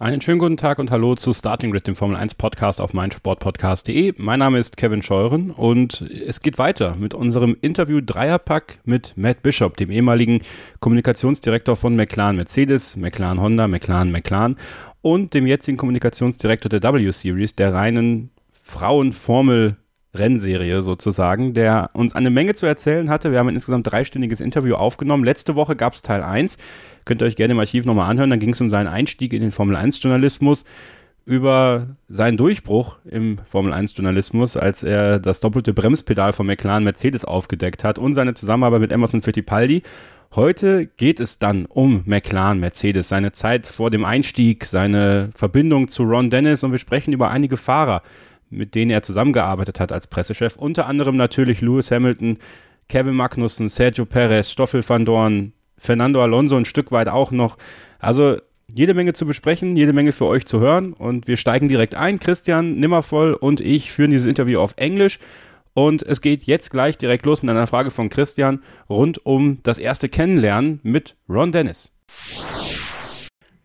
Einen schönen guten Tag und hallo zu Starting Grid, dem Formel 1 Podcast auf meinsportpodcast.de. Mein Name ist Kevin Scheuren und es geht weiter mit unserem Interview Dreierpack mit Matt Bishop, dem ehemaligen Kommunikationsdirektor von McLaren Mercedes, McLaren Honda, McLaren McLaren und dem jetzigen Kommunikationsdirektor der W-Series, der reinen Frauenformel Rennserie sozusagen, der uns eine Menge zu erzählen hatte. Wir haben ein insgesamt dreistündiges Interview aufgenommen. Letzte Woche gab es Teil 1. Könnt ihr euch gerne im Archiv nochmal anhören. Dann ging es um seinen Einstieg in den Formel-1-Journalismus, über seinen Durchbruch im Formel-1-Journalismus, als er das doppelte Bremspedal von McLaren Mercedes aufgedeckt hat und seine Zusammenarbeit mit Emerson Fittipaldi. Heute geht es dann um McLaren Mercedes, seine Zeit vor dem Einstieg, seine Verbindung zu Ron Dennis und wir sprechen über einige Fahrer, mit denen er zusammengearbeitet hat als Pressechef. Unter anderem natürlich Lewis Hamilton, Kevin Magnussen, Sergio Perez, Stoffel van Dorn, Fernando Alonso ein Stück weit auch noch. Also jede Menge zu besprechen, jede Menge für euch zu hören und wir steigen direkt ein. Christian Nimmervoll und ich führen dieses Interview auf Englisch und es geht jetzt gleich direkt los mit einer Frage von Christian rund um das erste Kennenlernen mit Ron Dennis.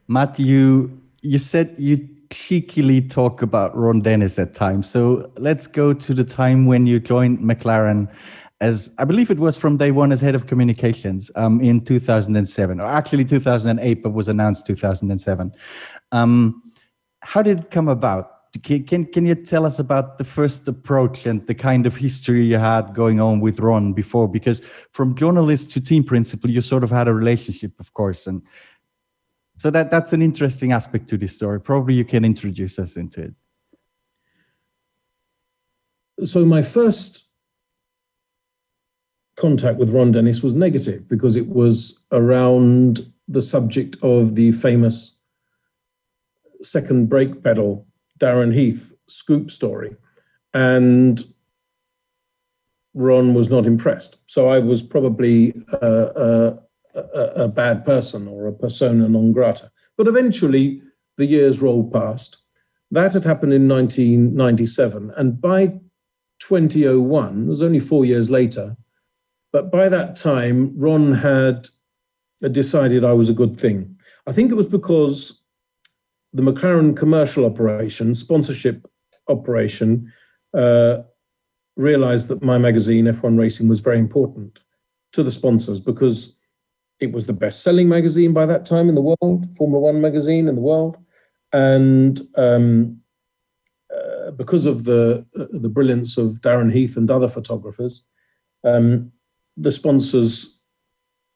Matthew, you said you cheekily talk about Ron Dennis at times. So let's go to the time when you joined McLaren as I believe it was from day one as head of communications um, in 2007, or actually 2008, but was announced 2007. Um, how did it come about? Can, can, can you tell us about the first approach and the kind of history you had going on with Ron before? Because from journalist to team principal, you sort of had a relationship, of course, and so that that's an interesting aspect to this story. Probably you can introduce us into it. So my first contact with Ron Dennis was negative because it was around the subject of the famous second brake pedal Darren Heath scoop story. And Ron was not impressed. So I was probably a, a, a, bad person or a persona non grata. But eventually, the years rolled past. That had happened in 1997. And by 2001, it was only four years later, but by that time, Ron had decided I was a good thing. I think it was because the McLaren commercial operation, sponsorship operation, uh, realized that my magazine, F1 Racing, was very important to the sponsors because it was the best selling magazine by that time in the world, Formula One magazine in the world. And um, uh, because of the, uh, the brilliance of Darren Heath and other photographers, um, the sponsors'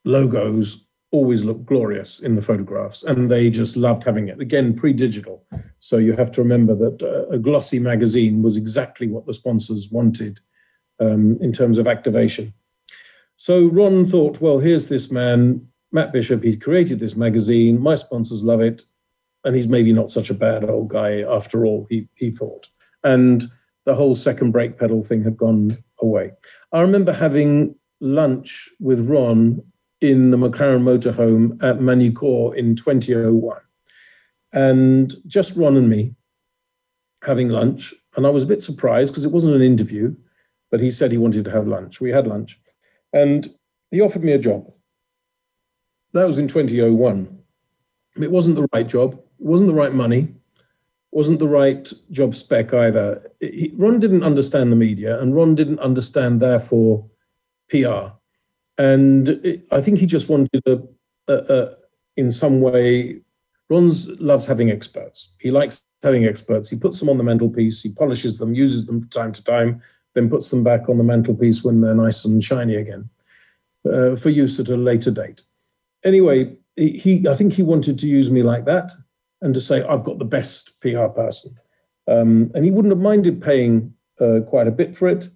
logos always look glorious in the photographs, and they just loved having it. Again, pre digital. So you have to remember that uh, a glossy magazine was exactly what the sponsors wanted um, in terms of activation. So Ron thought, well, here's this man, Matt Bishop, he's created this magazine, my sponsors love it, and he's maybe not such a bad old guy after all, he, he thought. And the whole second brake pedal thing had gone away. I remember having lunch with Ron in the McLaren motorhome at Magny-Cours in 2001. And just Ron and me having lunch. And I was a bit surprised because it wasn't an interview, but he said he wanted to have lunch. We had lunch. And he offered me a job. That was in 2001. It wasn't the right job, it wasn't the right money, wasn't the right job spec either. He, Ron didn't understand the media, and Ron didn't understand, therefore, PR. And it, I think he just wanted a, a, a, in some way, Ron's loves having experts. He likes having experts. He puts them on the mantelpiece, he polishes them, uses them from time to time, then puts them back on the mantelpiece when they're nice and shiny again uh, for use at a later date. Anyway, he, I think he wanted to use me like that and to say, I've got the best PR person. Um, and he wouldn't have minded paying uh, quite a bit for it.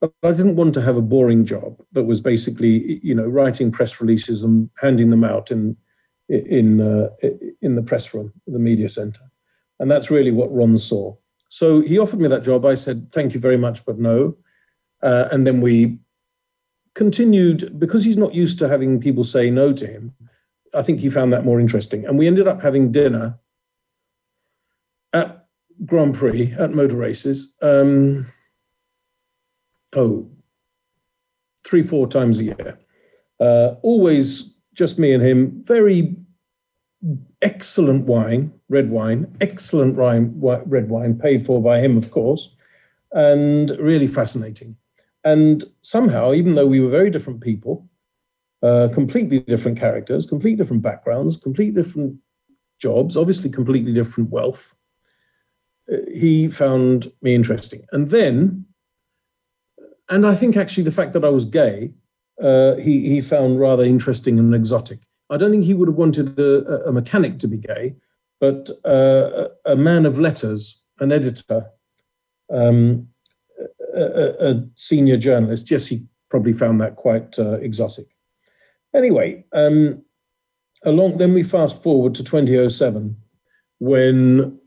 But I didn't want to have a boring job that was basically, you know, writing press releases and handing them out in in uh, in the press room, the media center, and that's really what Ron saw. So he offered me that job. I said, "Thank you very much, but no." Uh, and then we continued because he's not used to having people say no to him. I think he found that more interesting, and we ended up having dinner at Grand Prix, at motor races. Um, oh, three, four times a year. Uh, always just me and him. Very excellent wine, red wine, excellent wine, red wine, paid for by him, of course, and really fascinating. And somehow, even though we were very different people, uh, completely different characters, completely different backgrounds, completely different jobs, obviously completely different wealth, uh, he found me interesting. And then, and I think actually the fact that I was gay, uh, he, he found rather interesting and exotic. I don't think he would have wanted a, a mechanic to be gay, but uh, a man of letters, an editor, um, a, a, senior journalist, yes, he probably found that quite uh, exotic. Anyway, um, along then we fast forward to 2007 when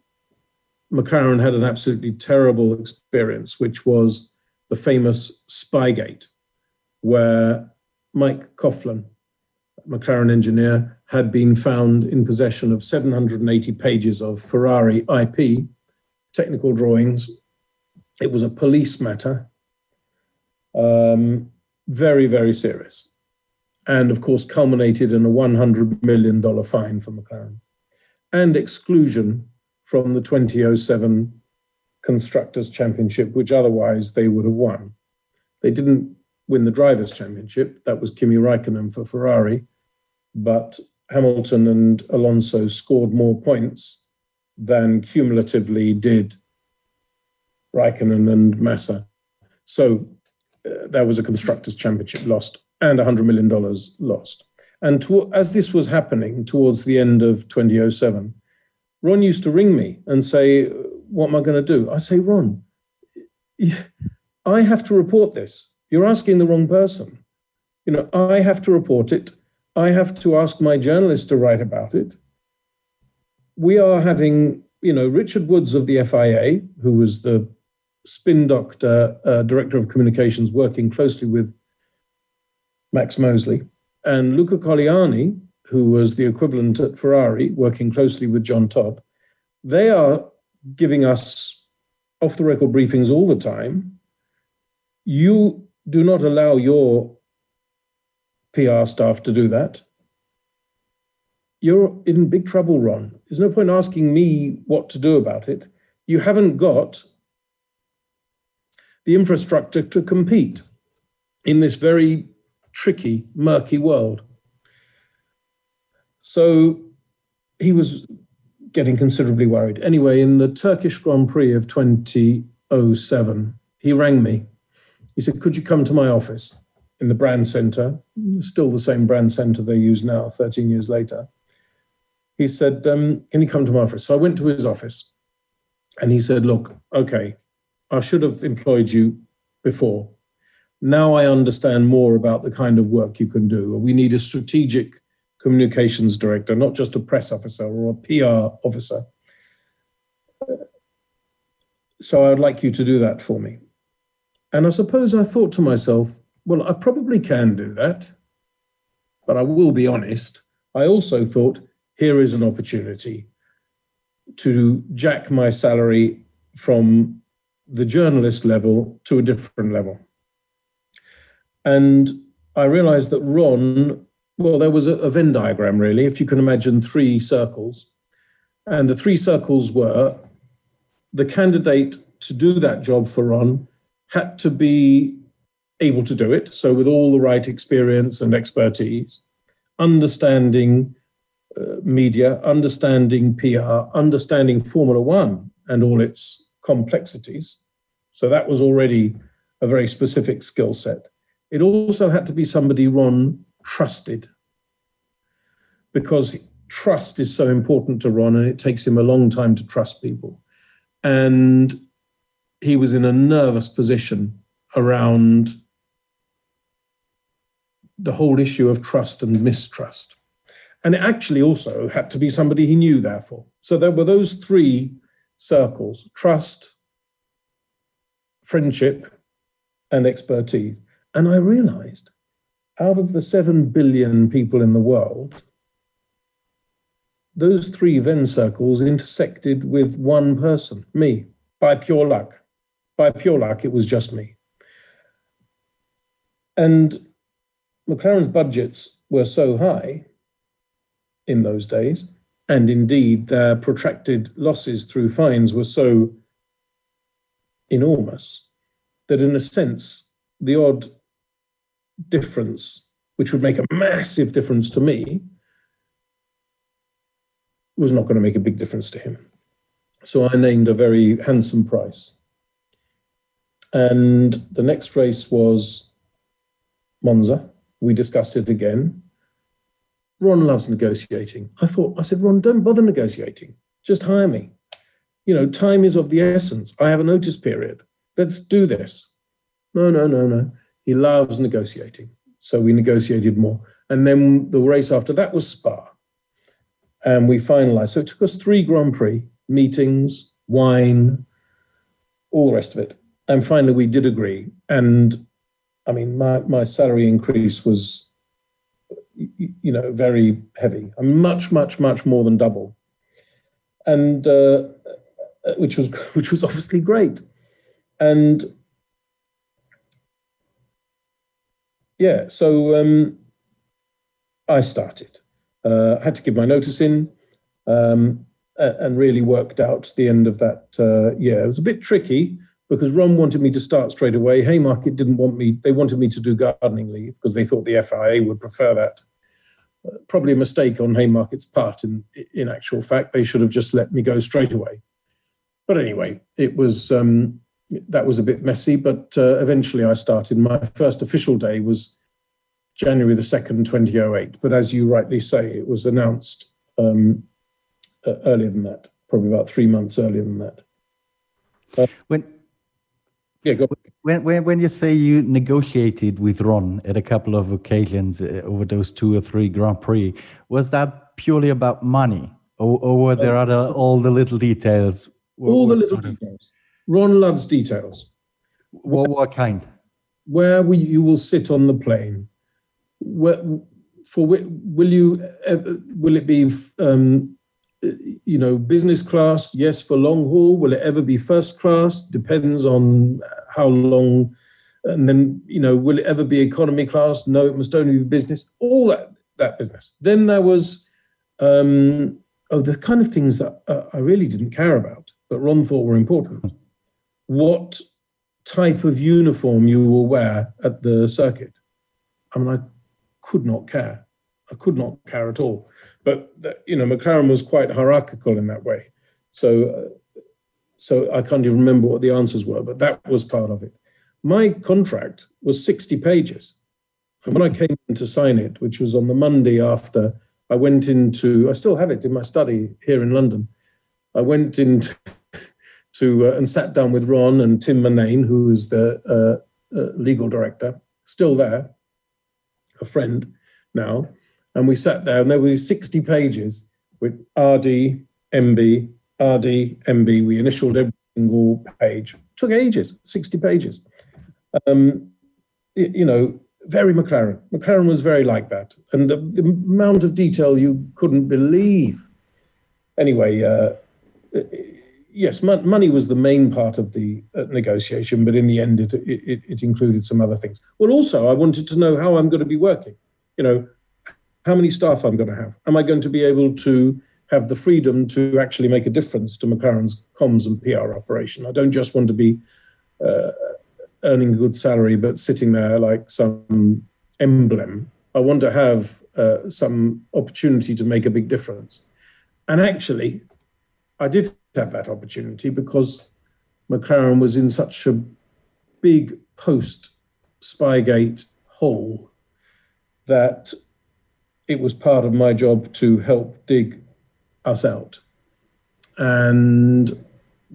McLaren had an absolutely terrible experience, which was the famous Spygate, where Mike Coughlan, McLaren engineer, had been found in possession of 780 pages of Ferrari IP, technical drawings. It was a police matter, um, very, very serious. And of course, culminated in a $100 million fine for McLaren and exclusion from the 2007 Constructors' Championship, which otherwise they would have won. They didn't win the Drivers' Championship, that was Kimi Raikkonen for Ferrari, but Hamilton and Alonso scored more points than cumulatively did Raikkonen and Massa. So uh, that was a constructors' championship lost and $100 million lost. And to, as this was happening towards the end of 2007, Ron used to ring me and say, What am I going to do? I say, Ron, I have to report this. You're asking the wrong person. You know, I have to report it. I have to ask my journalist to write about it. We are having, you know, Richard Woods of the FIA, who was the spin doctor, uh, director of communications, working closely with Max Mosley, and Luca Colajanni, who was the equivalent at Ferrari, working closely with Jean Todt. They are giving us off the record briefings all the time. You do not allow your PR staff to do that. You're in big trouble, Ron. There's no point asking me what to do about it. You haven't got the infrastructure to compete in this very tricky, murky world. So he was getting considerably worried. Anyway, in the Turkish Grand Prix of 2007, he rang me. He said, Could you come to my office in the brand center? Still the same brand center they use now, 13 years later. He said, um, Can you come to my office? So I went to his office and he said, Look, okay, I should have employed you before. Now I understand more about the kind of work you can do. We need a strategic communications director, not just a press officer or a PR officer. So I'd like you to do that for me. And I suppose I thought to myself, well, I probably can do that, but I will be honest. I also thought, here is an opportunity to jack my salary from the journalist level to a different level. And I realized that Ron, well, there was a, a Venn diagram, really, if you can imagine three circles. And the three circles were the candidate to do that job for Ron had to be able to do it. So, with all the right experience and expertise, understanding uh, media, understanding PR, understanding Formula One and all its complexities. So, that was already a very specific skill set. It also had to be somebody Ron trusted because trust is so important to Ron and it takes him a long time to trust people. And he was in a nervous position around the whole issue of trust and mistrust. And it actually also had to be somebody he knew, therefore. So there were those three circles trust, friendship, and expertise. And I realized out of the 7 billion people in the world, those three Venn circles intersected with one person, me, by pure luck. By pure luck, it was just me. And McLaren's budgets were so high in those days, and indeed their protracted losses through fines were so enormous that, in a sense, the odd difference, which would make a massive difference to me, was not going to make a big difference to him. So I named a very handsome price. And the next race was Monza. We discussed it again. Ron loves negotiating. I thought, I said, Ron, don't bother negotiating. Just hire me. You know, time is of the essence. I have a notice period. Let's do this. No, no, no, no. He loves negotiating. So we negotiated more. And then the race after that was Spa. And we finalized. So it took us three Grand Prix meetings, wine, all the rest of it. And finally, we did agree. And I mean, my, my salary increase was, you know, very heavy. Much, much, much more than double. And uh, which was which was obviously great. And yeah, so um, I started. Uh, I had to give my notice in um, and really worked out the end of that uh, year. It was a bit tricky because Ron wanted me to start straight away. Haymarket didn't want me, they wanted me to do gardening leave because they thought the FIA would prefer that. Uh, probably a mistake on Haymarket's part in, in actual fact. They should have just let me go straight away. But anyway, it was um, that was a bit messy, but uh, eventually I started. My first official day was January the 2nd, 2008. But as you rightly say, it was announced um, uh, earlier than that, probably about three months earlier than that. Uh, when, yeah, go. When, when, when you say you negotiated with Ron at a couple of occasions uh, over those two or three Grand Prix, was that purely about money? Or, or were there uh, other all the little details? All the little details. Ron loves details. What, what kind? Where we, you will sit on the plane, Where, for will you will it be um, you know business class yes for long haul will it ever be first class? Depends on how long and then you know will it ever be economy class? No it must only be business. All that that business. Then there was um, oh the kind of things that uh, i really didn't care about but ron thought were important. What type of uniform you will wear at the circuit? I mean i could not care. I could not care at all. But you know, McLaren was quite hierarchical in that way. So, uh, so I can't even remember what the answers were, but that was part of it. My contract was 60 pages. And when I came to sign it, which was on the Monday after I went into, I still have it in my study here in London. I went into to uh, and sat down with Ron and Tim Murnane, who is the uh, uh, legal director, still there, a friend now, and we sat there, and there were these 60 pages with RD, MB, RD, MB. We initialed every single page. It took ages, 60 pages. Um, you know, very McLaren. McLaren was very like that, and the, the amount of detail you couldn't believe. Anyway, uh, yes, money was the main part of the uh, negotiation, but in the end, it, it, it, included some other things. Well, also, I wanted to know how I'm going to be working. You know, how many staff I'm going to have. Am I going to be able to have the freedom to actually make a difference to McLaren's comms and PR operation? I don't just want to be uh, earning a good salary, but sitting there like some emblem. I want to have uh, some opportunity to make a big difference. And actually, I did have that opportunity because McLaren was in such a big post Spygate hole that it was part of my job to help dig us out. And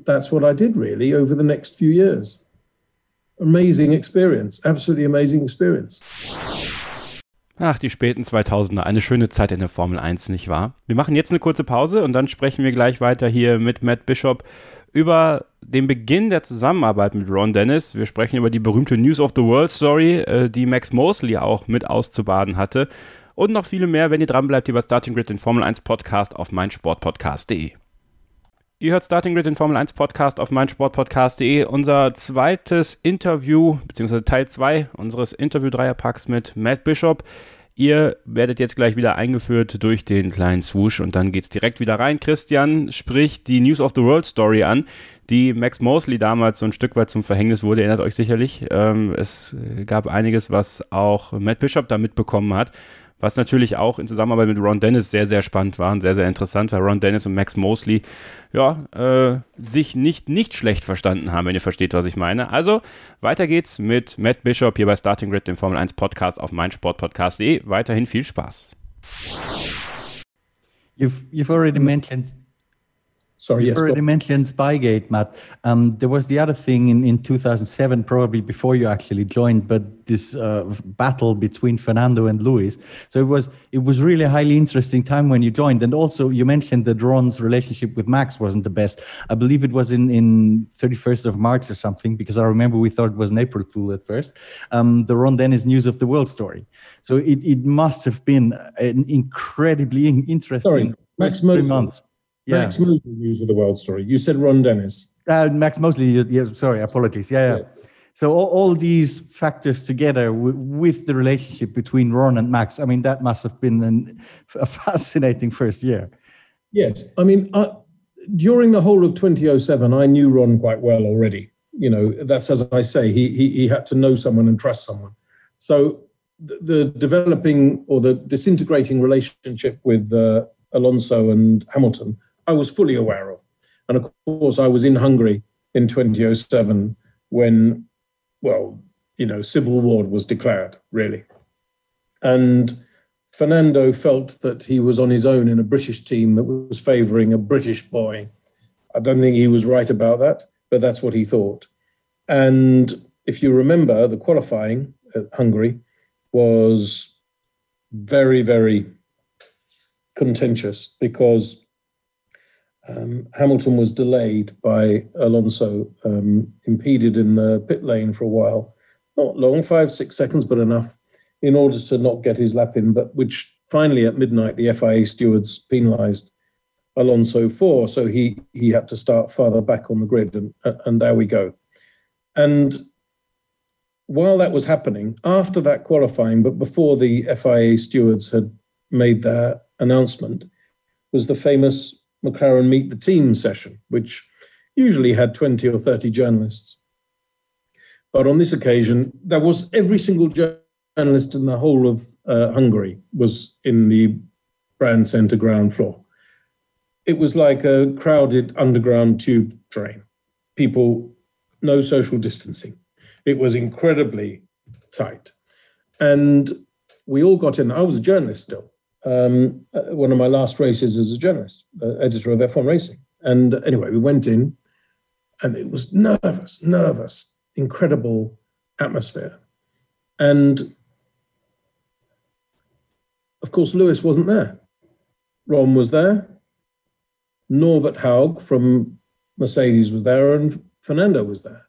that's what I did really over the next few years. Amazing experience, absolutely amazing experience. Ach, die späten 2000er, eine schöne Zeit in der Formel 1, nicht wahr? Wir machen jetzt eine kurze Pause und dann sprechen wir gleich weiter hier mit Matt Bishop über den Beginn der Zusammenarbeit mit Ron Dennis. Wir sprechen über die berühmte News of the World Story, äh, die Max Mosley auch mit auszubaden hatte und noch viele mehr, wenn ihr dranbleibt bei Starting Grid, den Formel 1 Podcast auf meinsportpodcast.de. Ihr hört Starting Grid, den Formel 1 Podcast auf meinsportpodcast.de. Unser zweites Interview, beziehungsweise Teil 2 unseres Interview-Dreierpacks mit Matt Bishop. Ihr werdet jetzt gleich wieder eingeführt durch den kleinen Swoosh und dann geht's direkt wieder rein. Christian spricht die News of the World Story an, die Max Mosley damals so ein Stück weit zum Verhängnis wurde, erinnert euch sicherlich. Ähm, es gab einiges, was auch Matt Bishop da mitbekommen hat. Was natürlich auch in Zusammenarbeit mit Ron Dennis sehr, sehr spannend war und sehr, sehr interessant, weil Ron Dennis und Max Mosley ja, äh, sich nicht, nicht schlecht verstanden haben, wenn ihr versteht, was ich meine. Also, weiter geht's mit Matt Bishop hier bei Starting Grid, dem Formel 1 Podcast auf meinsportpodcast.de. Weiterhin viel Spaß. You've, you've already mentioned Sorry, You yes. already mentioned Spygate, Matt. Um, there was the other thing in, in 2007, probably before you actually joined, but this uh, battle between Fernando and Lewis. So it was it was really a highly interesting time when you joined. And also, you mentioned that Ron's relationship with Max wasn't the best. I believe it was in in 31st of March or something, because I remember we thought it was an April Fool at first. Um, the Ron Dennis News of the World story. So it, it must have been an incredibly interesting Sorry, Max three months. Yeah. Max Mosley News of the World Story. You said Ron Dennis. Uh, Max Mosley, yeah, yeah, sorry, apologies. Yeah, yeah. So all, all these factors together w- with the relationship between Ron and Max, I mean, that must have been an, a fascinating first year. Yes, I mean, I, during the whole of 2007, I knew Ron quite well already. You know, that's as I say, he he, he had to know someone and trust someone. So the, the developing or the disintegrating relationship with uh, Alonso and Hamilton, I was fully aware of, and of course, I was in Hungary in 2007 when, well, you know, civil war was declared, really, and. Fernando felt that he was on his own in a British team that was favouring a British boy. I don't think he was right about that, but that's what he thought. And if you remember, the qualifying at Hungary was very, very contentious because um, Hamilton was delayed by Alonso, um, impeded in the pit lane for a while. Not long, five, six seconds, but enough in order to not get his lap in, but which finally at midnight the FIA stewards penalised Alonso for, so he he had to start farther back on the grid, and and there we go. And while that was happening, after that qualifying, but before the FIA stewards had made their announcement, was the famous McLaren Meet the Team session, which usually had 20 or 30 journalists. But on this occasion, there was every single journalist in the whole of uh, Hungary was in the brand centre ground floor. It was like a crowded underground tube train. People, no social distancing. It was incredibly tight. And we all got in. I was a journalist still. Um, uh, one of my last races as a journalist, uh, editor of F1 Racing. And anyway, we went in and it was nervous, nervous, incredible atmosphere. And of course, Lewis wasn't there. Ron was there. Norbert Haug from Mercedes was there, and Fernando was there.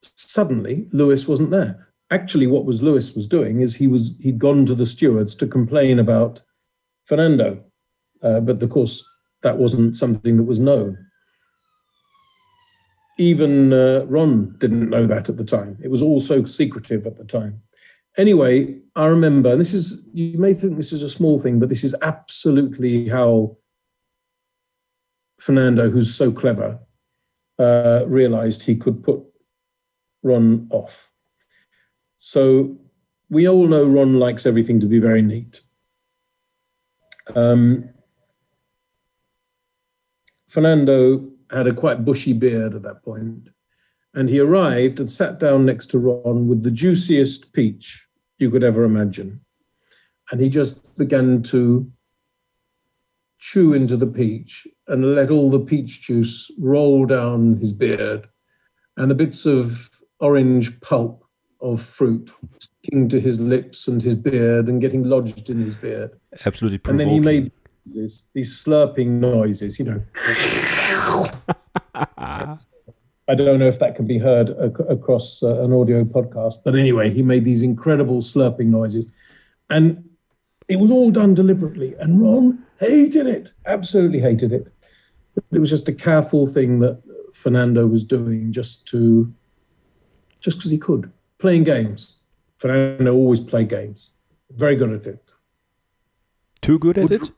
Suddenly, Lewis wasn't there. Actually, what was Lewis was doing is he was he'd gone to the stewards to complain about Fernando, uh, but of course that wasn't something that was known. Even uh, Ron didn't know that at the time. It was all so secretive at the time. Anyway, I remember, and this is, you may think this is a small thing, but this is absolutely how Fernando, who's so clever, uh, realized he could put Ron off. So we all know Ron likes everything to be very neat. Um, Fernando had a quite bushy beard at that point, and he arrived and sat down next to Ron with the juiciest peach you could ever imagine. And he just began to chew into the peach and let all the peach juice roll down his beard and the bits of orange pulp of fruit sticking to his lips and his beard and getting lodged in his beard. Absolutely And then he made this, these slurping noises, you know. I don't know if that can be heard ac- across uh, an audio podcast, but anyway, he made these incredible slurping noises. And it was all done deliberately. And Ron hated it, absolutely hated it. It was just a careful thing that Fernando was doing just to, just because he could, playing games. Fernando always played games, very good at it. Too good at it?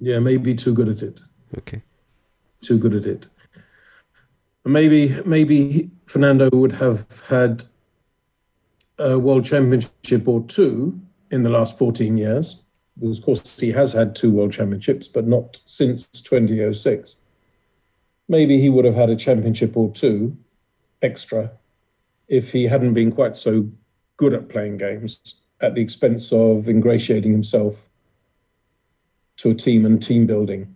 Yeah, maybe too good at it. Okay. Too good at it. Maybe, maybe Fernando would have had a world championship or two in the last 14 years. Because of course, he has had two world championships, but not since 2006. Maybe he would have had a championship or two extra if he hadn't been quite so good at playing games at the expense of ingratiating himself to a team and team building.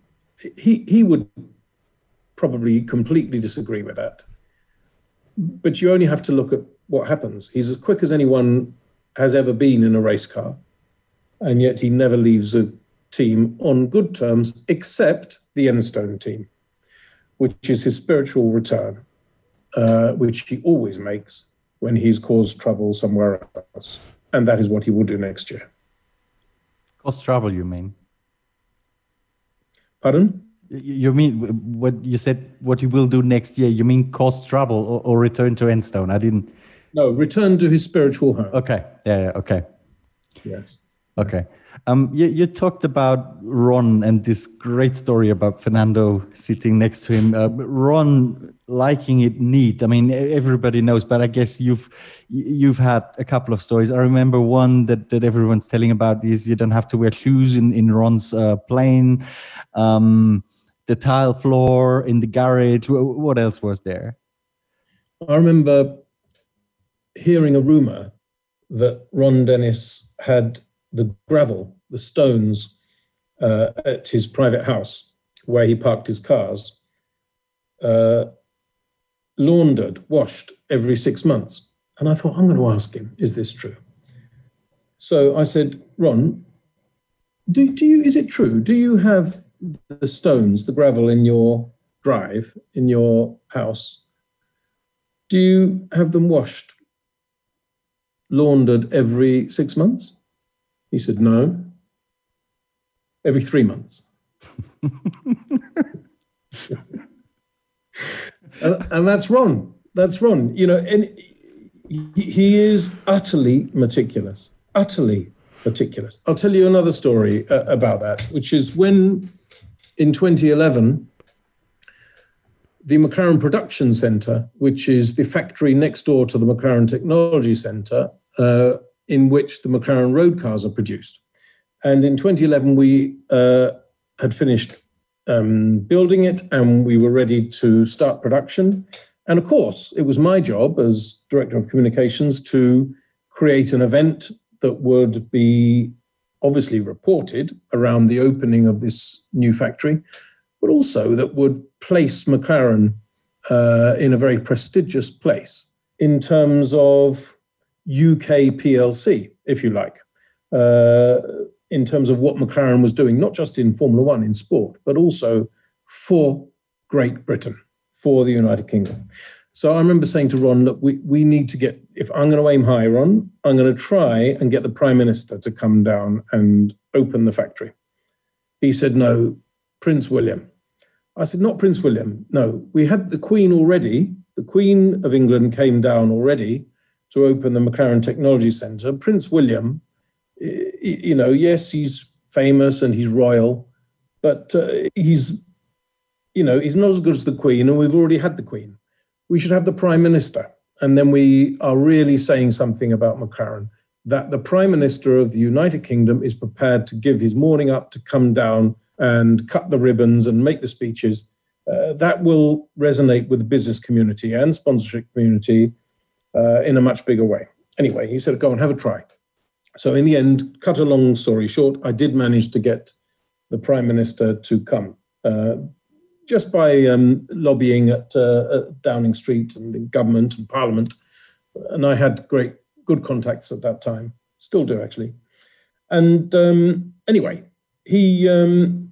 He, he would probably completely disagree with that. But you only have to look at what happens. He's as quick as anyone has ever been in a race car, and yet he never leaves a team on good terms, except the Enstone team, which is his spiritual return, uh, which he always makes when he's caused trouble somewhere else. And that is what he will do next year. Cause trouble, you mean? Pardon? You mean what you said? What he will do next year? You mean cause trouble or, or return to Enstone? I didn't. No, return to his spiritual home. Okay. Yeah. yeah okay. Yes. Okay. Um, you, you talked about Ron and this great story about Fernando sitting next to him. Uh, Ron liking it neat. I mean, everybody knows, but I guess you've you've had a couple of stories. I remember one that, that everyone's telling about is you don't have to wear shoes in in Ron's uh, plane. Um, the tile floor in the garage. What else was there? I remember hearing a rumor that Ron Dennis had the gravel, the stones uh, at his private house where he parked his cars, uh, laundered, washed every six months. And I thought, I'm going to ask him, is this true? So I said, Ron, do, do you, is it true? Do you have the stones, the gravel in your drive, in your house? Do you have them washed, laundered every six months? He said, No. Every three months. and, and, that's Ron. That's Ron. You know, and he, he is utterly meticulous, utterly meticulous. I'll tell you another story uh, about that, which is when in 2011, the McLaren Production Centre, which is the factory next door to the McLaren Technology Centre, uh, in which the McLaren road cars are produced. And in 2011, we uh, had finished um, building it and we were ready to start production. And of course, it was my job as director of communications to create an event that would be obviously reported around the opening of this new factory, but also that would place McLaren uh, in a very prestigious place in terms of UK PLC, if you like, uh, in terms of what McLaren was doing, not just in Formula One, in sport, but also for Great Britain, for the United Kingdom. So I remember saying to Ron, look, we, we need to get, if I'm going to aim high, Ron, I'm going to try and get the Prime Minister to come down and open the factory. He said, no, Prince William. I said, not Prince William. No, we had the Queen already. The Queen of England came down already to open the McLaren Technology Centre. Prince William, you know, yes, he's famous and he's royal, but uh, he's, you know, he's not as good as the Queen, and we've already had the Queen. We should have the Prime Minister. And then we are really saying something about McLaren that the Prime Minister of the United Kingdom is prepared to give his morning up to come down and cut the ribbons and make the speeches. Uh, that will resonate with the business community and sponsorship community uh, in a much bigger way. Anyway, he said, go and have a try. So, in the end, cut a long story short, I did manage to get the prime minister to come uh, just by um, lobbying at, uh, at, Downing Street and in government and parliament. And I had great, good contacts at that time, still do actually. And um, anyway, he. Um,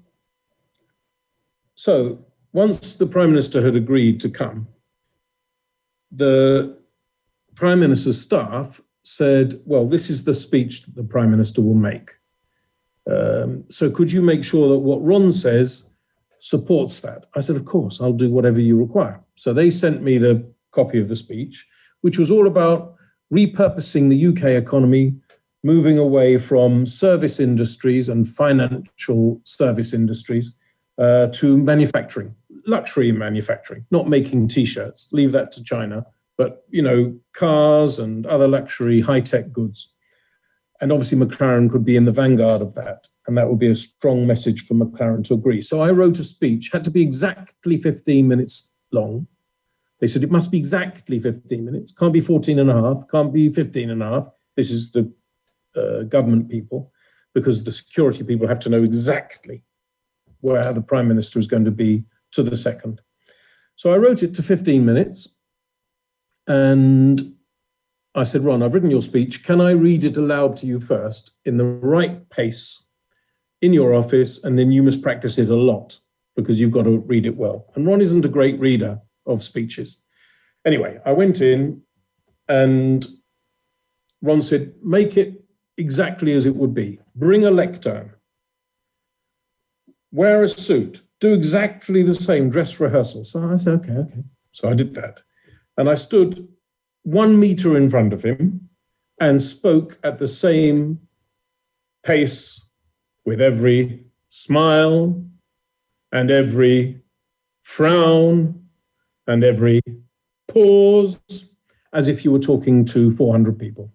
so once the prime minister had agreed to come, the Prime Minister's staff said, Well, this is the speech that the Prime Minister will make. Um, so could you make sure that what Ron says supports that? I said, Of course, I'll do whatever you require. So they sent me the copy of the speech, which was all about repurposing the UK economy, moving away from service industries and financial service industries uh, to manufacturing, luxury manufacturing, not making t-shirts. Leave that to China, but you know, cars and other luxury high-tech goods. And obviously, McLaren could be in the vanguard of that, and that would be a strong message for McLaren to agree. So I wrote a speech, had to be exactly 15 minutes long. They said it must be exactly 15 minutes, can't be 14 and a half, can't be 15 and a half. This is the uh, government people, because the security people have to know exactly where the prime minister is going to be to the second. So I wrote it to 15 minutes and I said, Ron, I've written your speech. Can I read it aloud to you first in the right pace in your office? And then you must practice it a lot because you've got to read it well. And Ron isn't a great reader of speeches. Anyway, I went in and Ron said, make it exactly as it would be. Bring a lectern wear a suit, do exactly the same dress rehearsal. So I said, okay, okay. So I did that. And I stood one meter in front of him and spoke at the same pace with every smile and every frown and every pause as if you were talking to 400 people.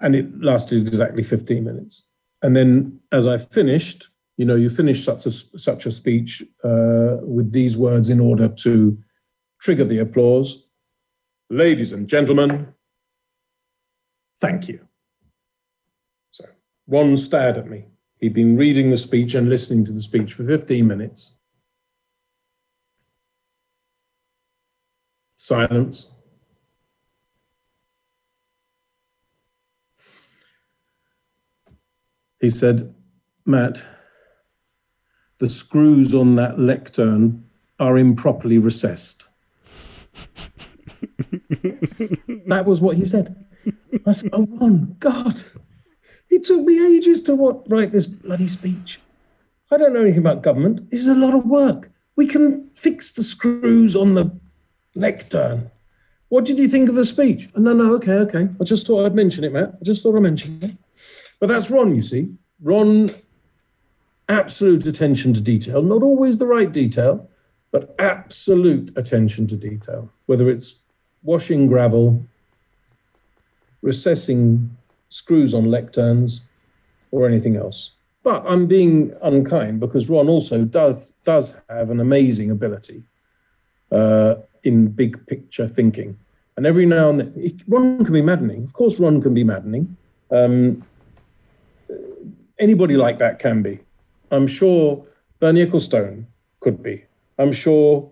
And it lasted exactly 15 minutes. And then as I finished, you know, you finish such a, such a speech uh, with these words in order to trigger the applause. Ladies and gentlemen, thank you. So Ron stared at me. He'd been reading the speech and listening to the speech for 15 minutes. Silence. He said, Matt, the screws on that lectern are improperly recessed. That was what he said. I said, Oh, Ron, God, it took me ages to what, write this bloody speech. I don't know anything about government. This is a lot of work. We can fix the screws on the lectern. What did you think of the speech? Oh, no, no, okay, okay. I just thought I'd mention it, Matt. I just thought I'd mention it. But that's Ron, you see. Ron absolute attention to detail, not always the right detail, but absolute attention to detail, whether it's washing gravel, recessing screws on lecterns, or anything else. But I'm being unkind because Ron also does, does have an amazing ability uh, in big picture thinking. And every now and then, it, Ron can be maddening. Of course, Ron can be maddening. Um, anybody like that can be. I'm sure Bernie Ecclestone could be. I'm sure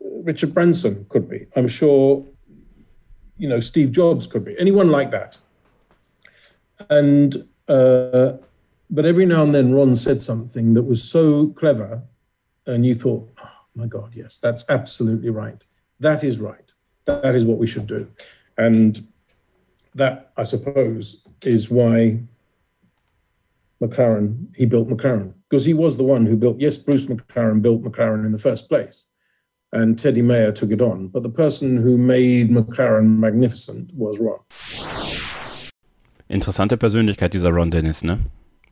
Richard Branson could be. I'm sure, you know, Steve Jobs could be. Anyone like that. And, uh, but every now and then Ron said something that was so clever, and you thought, oh my God, yes, that's absolutely right. That is right. That is what we should do. And that, I suppose, is why McLaren, he built McLaren because he was the one who built, yes, Bruce McLaren built McLaren in the first place. And Teddy Mayer took it on. But the person who made McLaren magnificent was Ron. Interessante Persönlichkeit, dieser Ron Dennis, ne?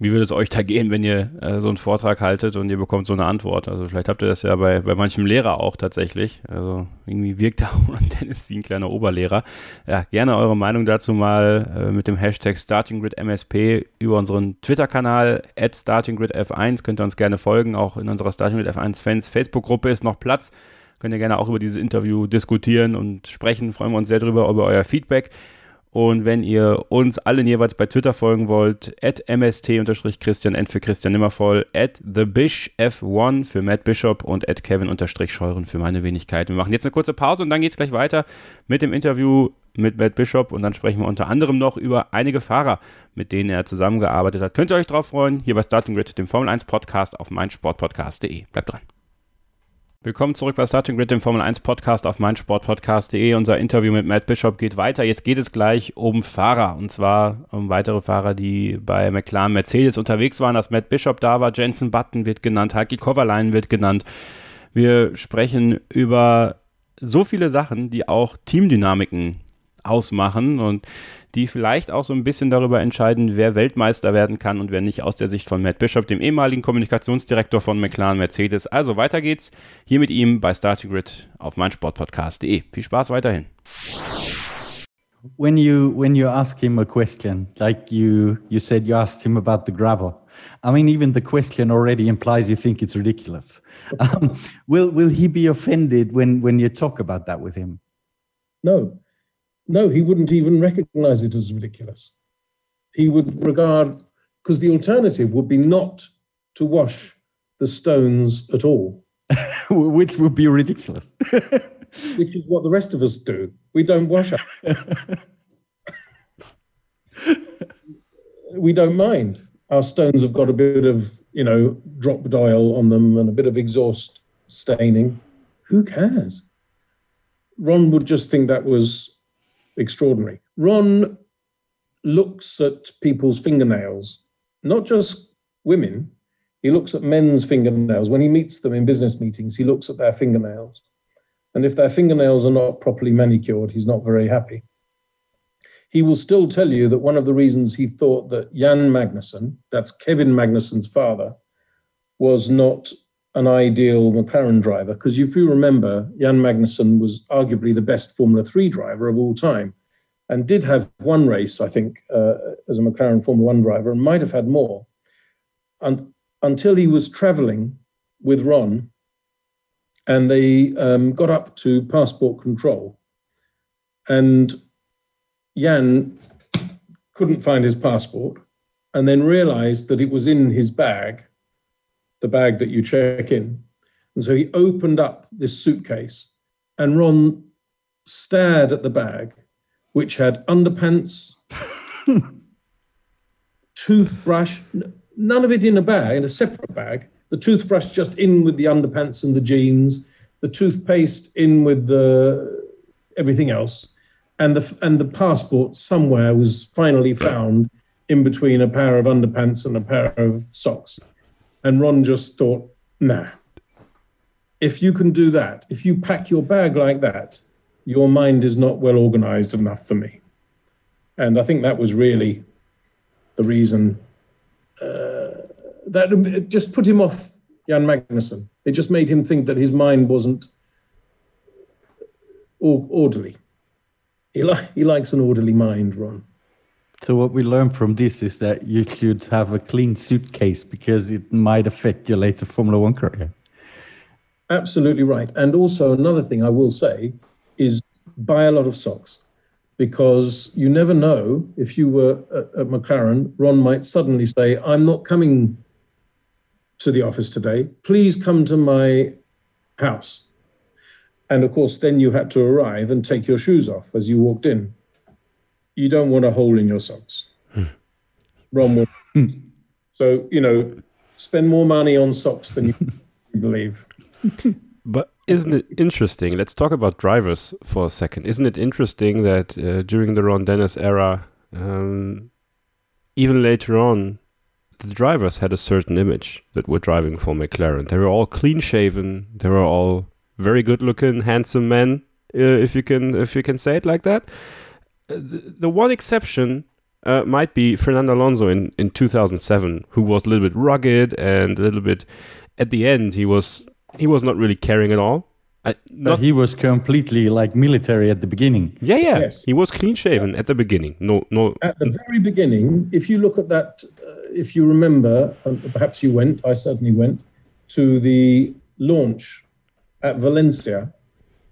Wie würde es euch da gehen, wenn ihr äh, so einen Vortrag haltet und ihr bekommt so eine Antwort? Also vielleicht habt ihr das ja bei, bei manchem Lehrer auch tatsächlich. Also irgendwie wirkt der Ron Dennis wie ein kleiner Oberlehrer. Ja, gerne eure Meinung dazu mal äh, mit dem Hashtag StartingGridMSP über unseren Twitter-Kanal at StartingGridF1. Könnt ihr uns gerne folgen. Auch in unserer StartingGridF1-Fans Facebook-Gruppe ist noch Platz. Könnt ihr gerne auch über dieses Interview diskutieren und sprechen. Freuen wir uns sehr drüber, über euer Feedback. Und wenn ihr uns allen jeweils bei Twitter folgen wollt, at mst-christian, n für Christian Nimmervoll, at thebishf1 für Matt Bishop und at kevin-scheuren für meine Wenigkeit. Wir machen jetzt eine kurze Pause und dann geht es gleich weiter mit dem Interview mit Matt Bishop und dann sprechen wir unter anderem noch über einige Fahrer, mit denen er zusammengearbeitet hat. Könnt ihr euch drauf freuen, hier bei Starting Grid, dem Formel 1 Podcast auf meinsportpodcast.de. Bleibt dran. Willkommen zurück bei Starting Grid, dem Formel 1 Podcast auf meinsportpodcast.de. Unser Interview mit Matt Bishop geht weiter. Jetzt geht es gleich um Fahrer und zwar um weitere Fahrer, die bei McLaren Mercedes unterwegs waren. Dass Matt Bishop da war, Jensen Button wird genannt, Heike Kovalainen wird genannt. Wir sprechen über so viele Sachen, die auch Teamdynamiken ausmachen und die vielleicht auch so ein bisschen darüber entscheiden, wer Weltmeister werden kann und wer nicht aus der Sicht von Matt Bishop, dem ehemaligen Kommunikationsdirektor von McLaren Mercedes. Also weiter geht's hier mit ihm bei Starting Grid auf meinsportpodcast.de. Viel Spaß weiterhin. When you when you ask him a question, like you you said you asked him about the gravel. I mean, even the question already implies you think it's ridiculous. Um, will will he be offended when when you talk about that with him? No, no, he wouldn't even recognize it as ridiculous. He would regard, because the alternative would be not to wash the stones at all. Which would be ridiculous. Which is what the rest of us do. We don't wash up. we don't mind. Our stones have got a bit of, you know, drop dial on them and a bit of exhaust staining. Who cares? Ron would just think that was extraordinary. Ron looks at people's fingernails, not just women. He looks at men's fingernails. When he meets them in business meetings, he looks at their fingernails. And if their fingernails are not properly manicured, he's not very happy. He will still tell you that one of the reasons he thought that Jan Magnussen, that's Kevin Magnussen's father, was not an ideal McLaren driver because if you remember, Jan Magnussen was arguably the best Formula Three driver of all time, and did have one race, I think, uh, as a McLaren Formula One driver, and might have had more, and until he was travelling with Ron, and they um, got up to passport control, and Jan couldn't find his passport, and then realised that it was in his bag the bag that you check in. And so he opened up this suitcase, and Ron stared at the bag, which had underpants, toothbrush, none of it in a bag, in a separate bag. The toothbrush just in with the underpants and the jeans, the toothpaste in with the everything else, and the and the passport somewhere was finally found in between a pair of underpants and a pair of socks. And Ron just thought, nah, if you can do that, if you pack your bag like that, your mind is not well organized enough for me. And I think that was really the reason uh, that just put him off Jan Magnussen. It just made him think that his mind wasn't orderly. He, li- he likes an orderly mind, Ron. So what we learned from this is that you should have a clean suitcase because it might affect your later Formula One career. Absolutely right. And also another thing I will say is buy a lot of socks because you never know if you were at, at McLaren, Ron might suddenly say, I'm not coming to the office today. Please come to my house. And of course, then you had to arrive and take your shoes off as you walked in. You don't want a hole in your socks. Ron would. so, you know, spend more money on socks than you believe. But isn't it interesting? Let's talk about drivers for a second. Isn't it interesting that uh, during the Ron Dennis era, um, even later on, the drivers had a certain image that were driving for McLaren. They were all clean shaven. They were all very good looking, handsome men, uh, if you can if you can say it like that. Uh, the, the one exception uh, might be Fernando Alonso in, in 2007, who was a little bit rugged and a little bit. At the end, he was he was not really caring at all. I, But he was completely like military at the beginning. yeah, yeah, Yes. he was clean shaven at the beginning. No, no, At the very beginning, if you look at that, uh, if you remember, and perhaps you went, I certainly went, to the launch at Valencia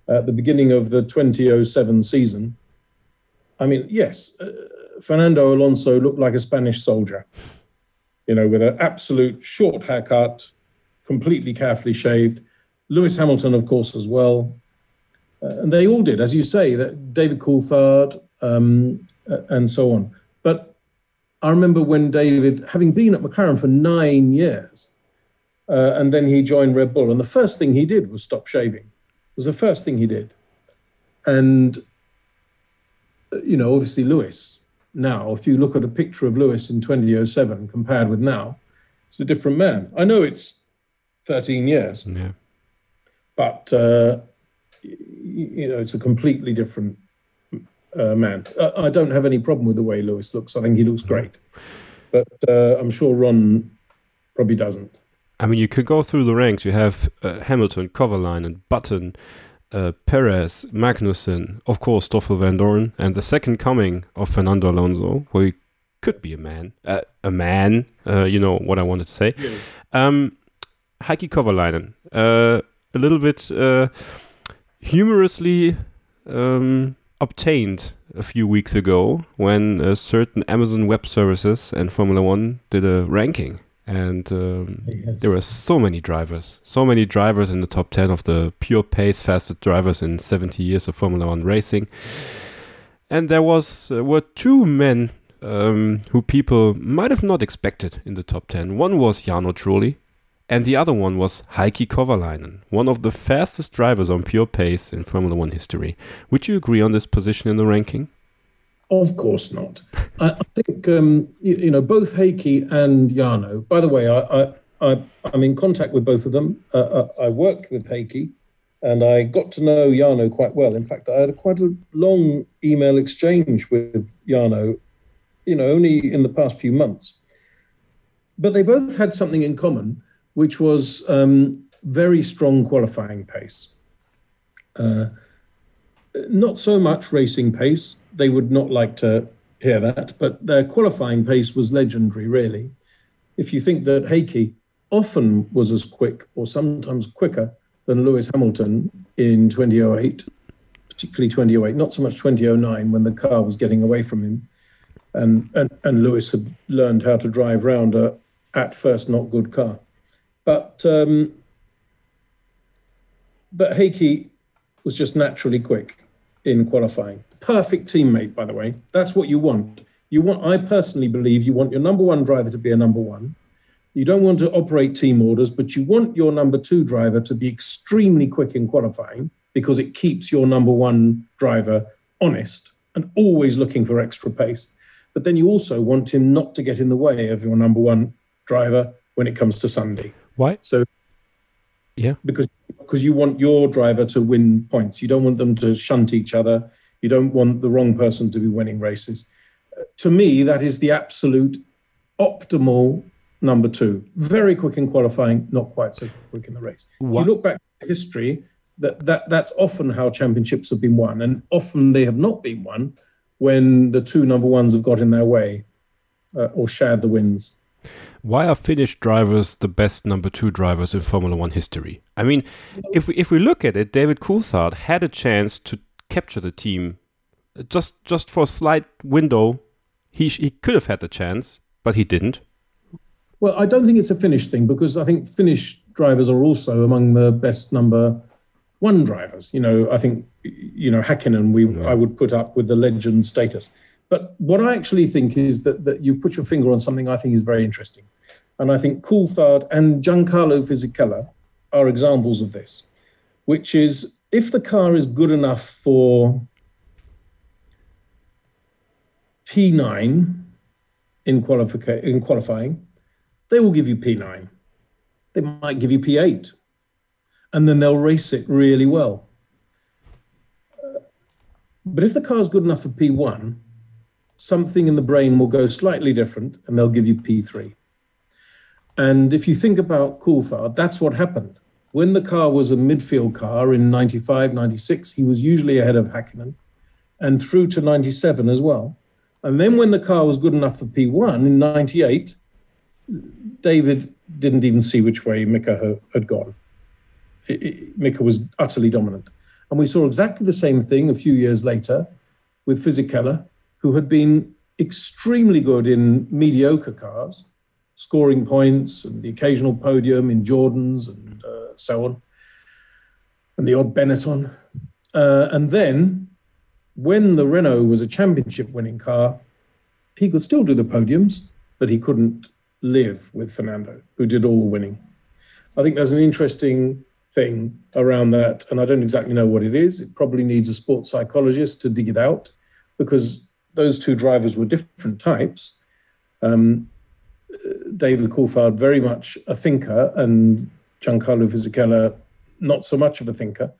at the beginning of the 2007 season. I mean, yes, uh, Fernando Alonso looked like a Spanish soldier, you know, with an absolute short haircut, completely carefully shaved. Lewis Hamilton, of course, as well. Uh, and they all did, as you say, that David Coulthard um, uh, and so on. But I remember when David, having been at McLaren for nine years, Uh, and then he joined Red Bull. And the first thing he did was stop shaving. It was the first thing he did. And, you know, obviously Lewis now, if you look at a picture of Lewis in 2007 compared with now, it's a different man. I know it's 13 years, Yeah. but, uh, you know, it's a completely different uh, man. I, I don't have any problem with the way Lewis looks. I think he looks great. But uh, I'm sure Ron probably doesn't. I mean, you could go through the ranks. You have uh, Hamilton, and Button, uh, Perez, Magnussen, of course, Stoffel Vandoorne, and the second coming of Fernando Alonso, who he could be a man. Uh, a man, uh, you know what I wanted to say. Um, Heikki Kovalainen, uh, a little bit uh, humorously um, obtained a few weeks ago when certain Amazon Web Services and Formula One did a ranking. And um, Yes. there were so many drivers, so many drivers in the top 10 of the pure pace fastest drivers in 70 years of Formula One racing. And there was uh, were two men um, who people might have not expected in the top 10. One was Jarno Trulli, and the other one was Heikki Kovalainen, one of the fastest drivers on pure pace in Formula One history. Would you agree on this position in the ranking? Of course not. I, I think um, you, you know both Heikki and Jarno. By the way, I, I, I I'm in contact with both of them. Uh, uh, I worked with Heikki, and I got to know Jarno quite well. In fact, I had a, quite a long email exchange with Jarno. You know, only in the past few months. But they both had something in common, which was um, very strong qualifying pace. Uh, not so much racing pace. They would not like to hear that, but their qualifying pace was legendary, really. If you think that Heikki often was as quick or sometimes quicker than Lewis Hamilton in 2008, particularly 2008, not so much 2009 when the car was getting away from him. And, and, and Lewis had learned how to drive round a, at first, not good car. But, um, but Heikki was just naturally quick in qualifying. Perfect teammate, by the way. That's what you want. You want. I personally believe you want your number one driver to be a number one. You don't want to operate team orders, but you want your number two driver to be extremely quick in qualifying because it keeps your number one driver honest and always looking for extra pace. But then you also want him not to get in the way of your number one driver when it comes to Sunday. Why? So Yeah. because because you want your driver to win points. You don't want them to shunt each other. You don't want the wrong person to be winning races. Uh, to me, that is the absolute optimal number two. Very quick in qualifying, not quite so quick in the race. If you look back at history, that, that that's often how championships have been won, and often they have not been won when the two number ones have got in their way uh, or shared the wins. Why are Finnish drivers the best number two drivers in Formula One history? I mean, if we if we look at it, David Coulthard had a chance to capture the team, just just for a slight window. He he could have had the chance, but he didn't. Well, I don't think it's a Finnish thing because I think Finnish drivers are also among the best number one drivers. You know, I think you know Hakkinen. We I would put up with the legend status. But what I actually think is that that you put your finger on something I think is very interesting, and I think Coulthard and Giancarlo Fisichella are examples of this, which is if the car is good enough for P9 in, in qualifying, they will give you P9. They might give you P8. And then they'll race it really well. But if the car's good enough for P1, something in the brain will go slightly different and they'll give you P3. And if you think about Coulthard, that's what happened. When the car was a midfield car in 95, 96, he was usually ahead of Hakkinen and through to 97 as well. And then when the car was good enough for P1 in 98, David didn't even see which way Mika had gone. It- it- Mika was utterly dominant. And we saw exactly the same thing a few years later with Fisichella, who had been extremely good in mediocre cars, scoring points and the occasional podium in Jordans and uh, so on, and the odd Benetton. Uh, and then when the Renault was a championship winning car, he could still do the podiums, but he couldn't live with Fernando, who did all the winning. I think there's an interesting thing around that, and I don't exactly know what it is. It probably needs a sports psychologist to dig it out because those two drivers were different types. Um, David Coulthard, very much a thinker, and Giancarlo Fisichella, not so much of a thinker.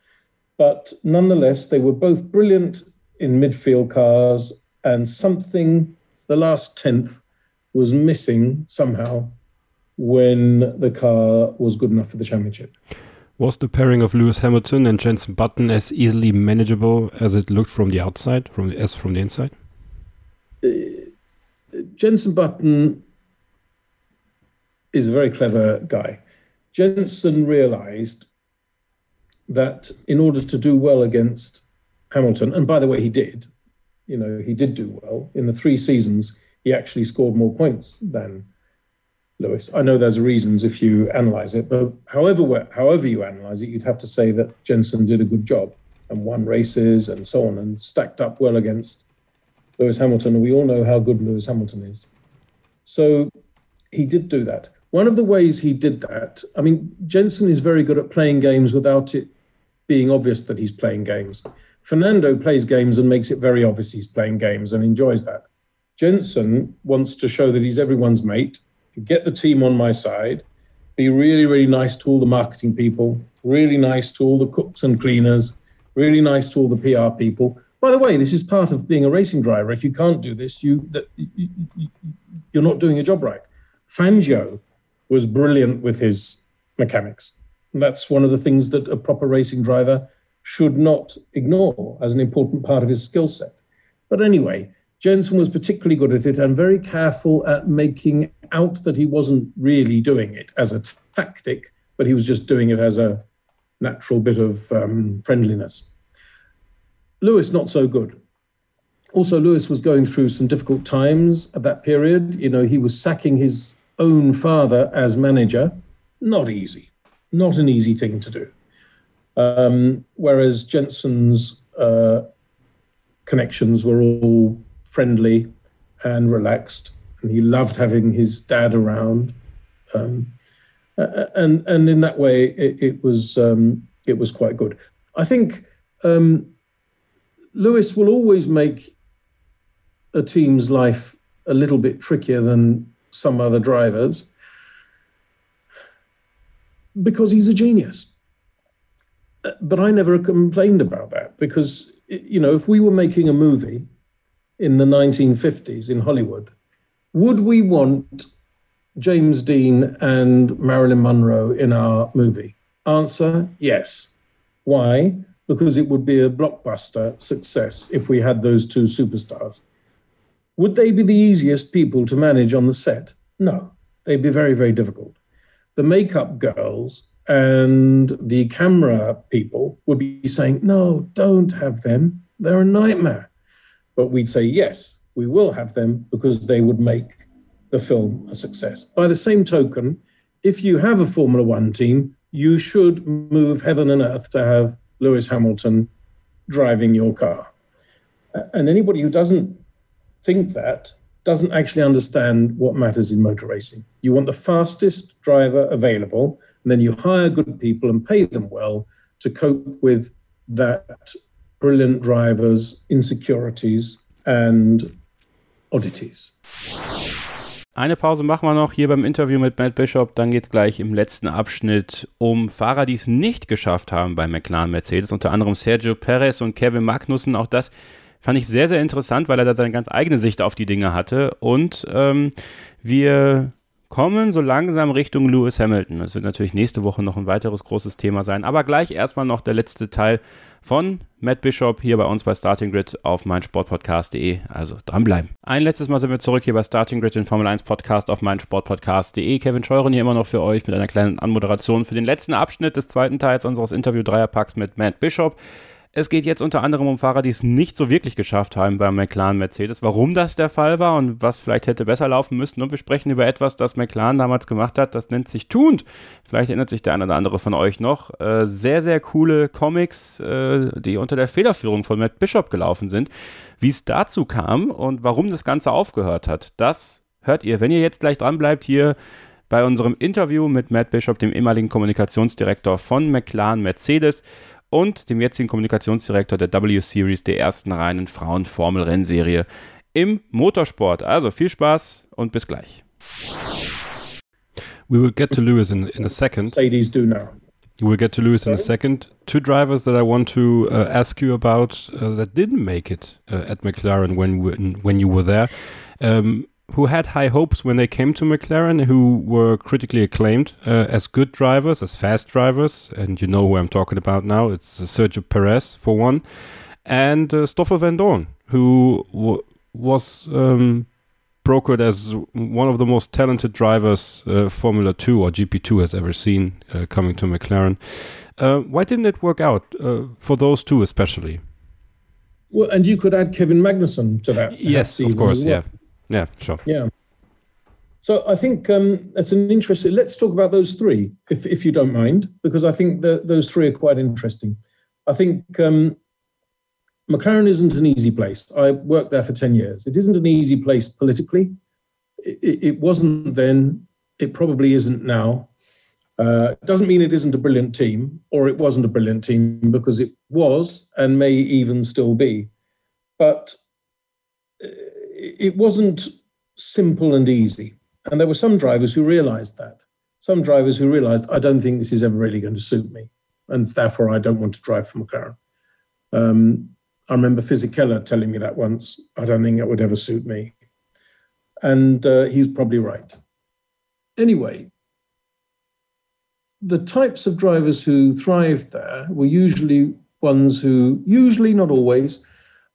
But nonetheless, they were both brilliant in midfield cars, and something, the last tenth, was missing somehow when the car was good enough for the championship. Was the pairing of Lewis Hamilton and Jenson Button as easily manageable as it looked from the outside, from as from the inside? Jenson Button is a very clever guy. Jenson realized that in order to do well against Hamilton, and by the way, he did, you know, he did do well. In the three seasons, he actually scored more points than Lewis. I know there's reasons if you analyze it, but however, however you analyze it, you'd have to say that Jenson did a good job and won races and so on and stacked up well against Lewis Hamilton. And we all know how good Lewis Hamilton is. So he did do that. One of the ways he did that, I mean, Jenson is very good at playing games without it being obvious that he's playing games. Fernando plays games and makes it very obvious he's playing games and enjoys that. Jenson wants to show that he's everyone's mate, get the team on my side, be really, really nice to all the marketing people, really nice to all the cooks and cleaners, really nice to all the PR people. By the way, this is part of being a racing driver. If you can't do this, you, that, you, you you're not doing your job right. Fangio was brilliant with his mechanics. And that's one of the things that a proper racing driver should not ignore as an important part of his skill set. But anyway, Jenson was particularly good at it and very careful at making out that he wasn't really doing it as a tactic, but he was just doing it as a natural bit of um, friendliness. Lewis, not so good. Also, Lewis was going through some difficult times at that period. You know, he was sacking his own father as manager, not easy, not an easy thing to do. Um, whereas Jenson's uh, connections were all friendly and relaxed, and he loved having his dad around. Um, and and in that way, it, it was um, it was quite good. I think um, Lewis will always make a team's life a little bit trickier than some other drivers because he's a genius. But I never complained about that because, you know, if we were making a movie in the 1950s in Hollywood, would we want James Dean and Marilyn Monroe in our movie? Answer yes. Why? Because it would be a blockbuster success if we had those two superstars. Would they be the easiest people to manage on the set? No, they'd be very, very difficult. The makeup girls and the camera people would be saying, no, don't have them. They're a nightmare. But we'd say, yes, we will have them because they would make the film a success. By the same token, if you have a Formula One team, you should move heaven and earth to have Lewis Hamilton driving your car. And anybody who doesn't think that doesn't actually understand what matters in motor racing. You want the fastest driver available, and then you hire good people and pay them well to cope with that brilliant driver's insecurities and oddities. Eine Pause machen wir noch hier beim Interview mit Matt Bishop. Dann geht es gleich im letzten Abschnitt um Fahrer, die es nicht geschafft haben bei McLaren Mercedes. Unter anderem Sergio Perez und Kevin Magnussen. Auch das Fand ich sehr, sehr interessant, weil er da seine ganz eigene Sicht auf die Dinge hatte. Und ähm, wir kommen so langsam Richtung Lewis Hamilton. Das wird natürlich nächste Woche noch ein weiteres großes Thema sein. Aber gleich erstmal noch der letzte Teil von Matt Bishop hier bei uns bei Starting Grid auf meinsportpodcast.de. Also dranbleiben. Ein letztes Mal sind wir zurück hier bei Starting Grid, den Formel 1 Podcast auf meinsportpodcast.de. Kevin Scheuren hier immer noch für euch mit einer kleinen Anmoderation für den letzten Abschnitt des zweiten Teils unseres Interview-Dreierpacks mit Matt Bishop. Es geht jetzt unter anderem um Fahrer, die es nicht so wirklich geschafft haben beim McLaren Mercedes. Warum das der Fall war und was vielleicht hätte besser laufen müssen. Und wir sprechen über etwas, das McLaren damals gemacht hat. Das nennt sich Tuned. Vielleicht erinnert sich der eine oder andere von euch noch. Äh, sehr, sehr coole Comics, äh, die unter der Federführung von Matt Bishop gelaufen sind. Wie es dazu kam und warum das Ganze aufgehört hat, das hört ihr, wenn ihr jetzt gleich dran bleibt hier bei unserem Interview mit Matt Bishop, dem ehemaligen Kommunikationsdirektor von McLaren Mercedes und dem jetzigen Kommunikationsdirektor der W-Series der ersten reinen Frauen-Formel-Rennserie im Motorsport. Also viel Spaß und bis gleich. We will get to Lewis in, in a second. Ladies do now. We'll get to Lewis in a second. Two drivers that I want to uh, ask you about uh, that didn't make it uh, at McLaren when when you were there, um, who had high hopes when they came to McLaren, who were critically acclaimed uh, as good drivers, as fast drivers, and you know who I'm talking about now. It's Sergio Perez for one, and uh, Stoffel Vandoorne, who was um, brokered as one of the most talented drivers uh, Formula 2 or GP2 has ever seen uh, coming to McLaren. Uh, why didn't it work out uh, for those two especially? Well, and you could add Kevin Magnussen to that. Yes, of course. Yeah. Yeah, sure. Yeah. So I think um, that's an interesting. Let's talk about those three, if, if you don't mind, because I think the, those three are quite interesting. I think um, McLaren isn't an easy place. I worked there for 10 years. It isn't an easy place politically. It, it wasn't then. It probably isn't now. Uh, doesn't mean it isn't a brilliant team, or it wasn't a brilliant team, because it was and may even still be. But it wasn't simple and easy. And there were some drivers who realized that. Some drivers who realized, I don't think this is ever really going to suit me. And therefore, I don't want to drive for McLaren. Um, I remember Fisichella telling me that once. I don't think it would ever suit me. And uh, he's probably right. Anyway, the types of drivers who thrived there were usually ones who, usually not always,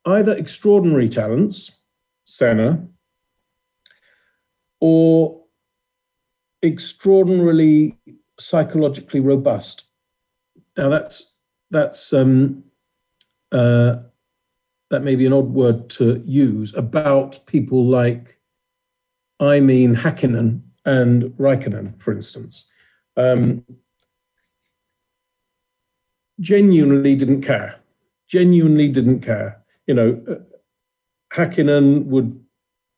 either extraordinary talents, Senna, or extraordinarily psychologically robust. Now that's that's um, uh, that may be an odd word to use about people like I mean Hakkinen and Raikkonen, for instance. Um, genuinely didn't care. Genuinely didn't care. You know, uh, Hakkinen would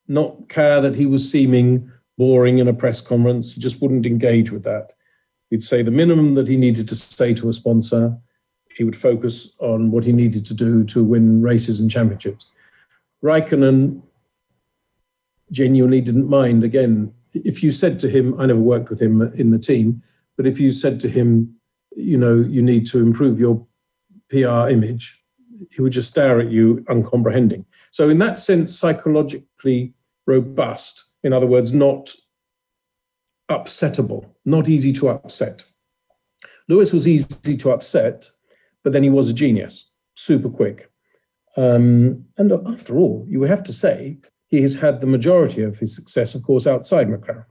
not care that he was seeming boring in a press conference. He just wouldn't engage with that. He'd say the minimum that he needed to say to a sponsor he would focus on what he needed to do to win races and championships. Raikkonen genuinely didn't mind. Again, if you said to him, I never worked with him in the team, but if you said to him, you know, you need to improve your PR image, he would just stare at you, uncomprehending. So, in that sense, psychologically robust, in other words, not upsettable, not easy to upset. Lewis was easy to upset but then he was a genius, super quick. Um, and after all, you have to say he has had the majority of his success, of course, outside McLaren.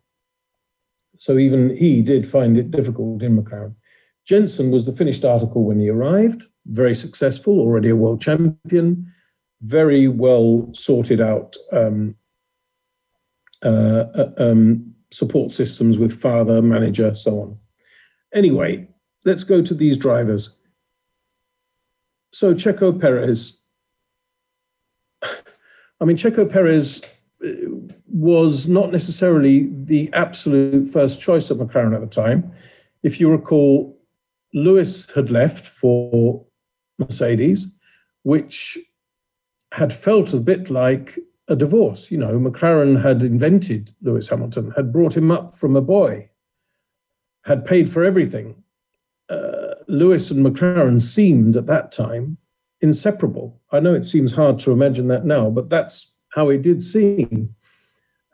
So even he did find it difficult in McLaren. Jenson was the finished article when he arrived, very successful, already a world champion, very well sorted out um, uh, uh, um, support systems with father, manager, so on. Anyway, let's go to these drivers. So Checo Perez, I mean, Checo Perez uh, was not necessarily the absolute first choice of McLaren at the time. If you recall, Lewis had left for Mercedes, which had felt a bit like a divorce. You know, McLaren had invented Lewis Hamilton, had brought him up from a boy, had paid for everything. Uh, Lewis and McLaren seemed at that time inseparable. I know it seems hard to imagine that now, but that's how it did seem.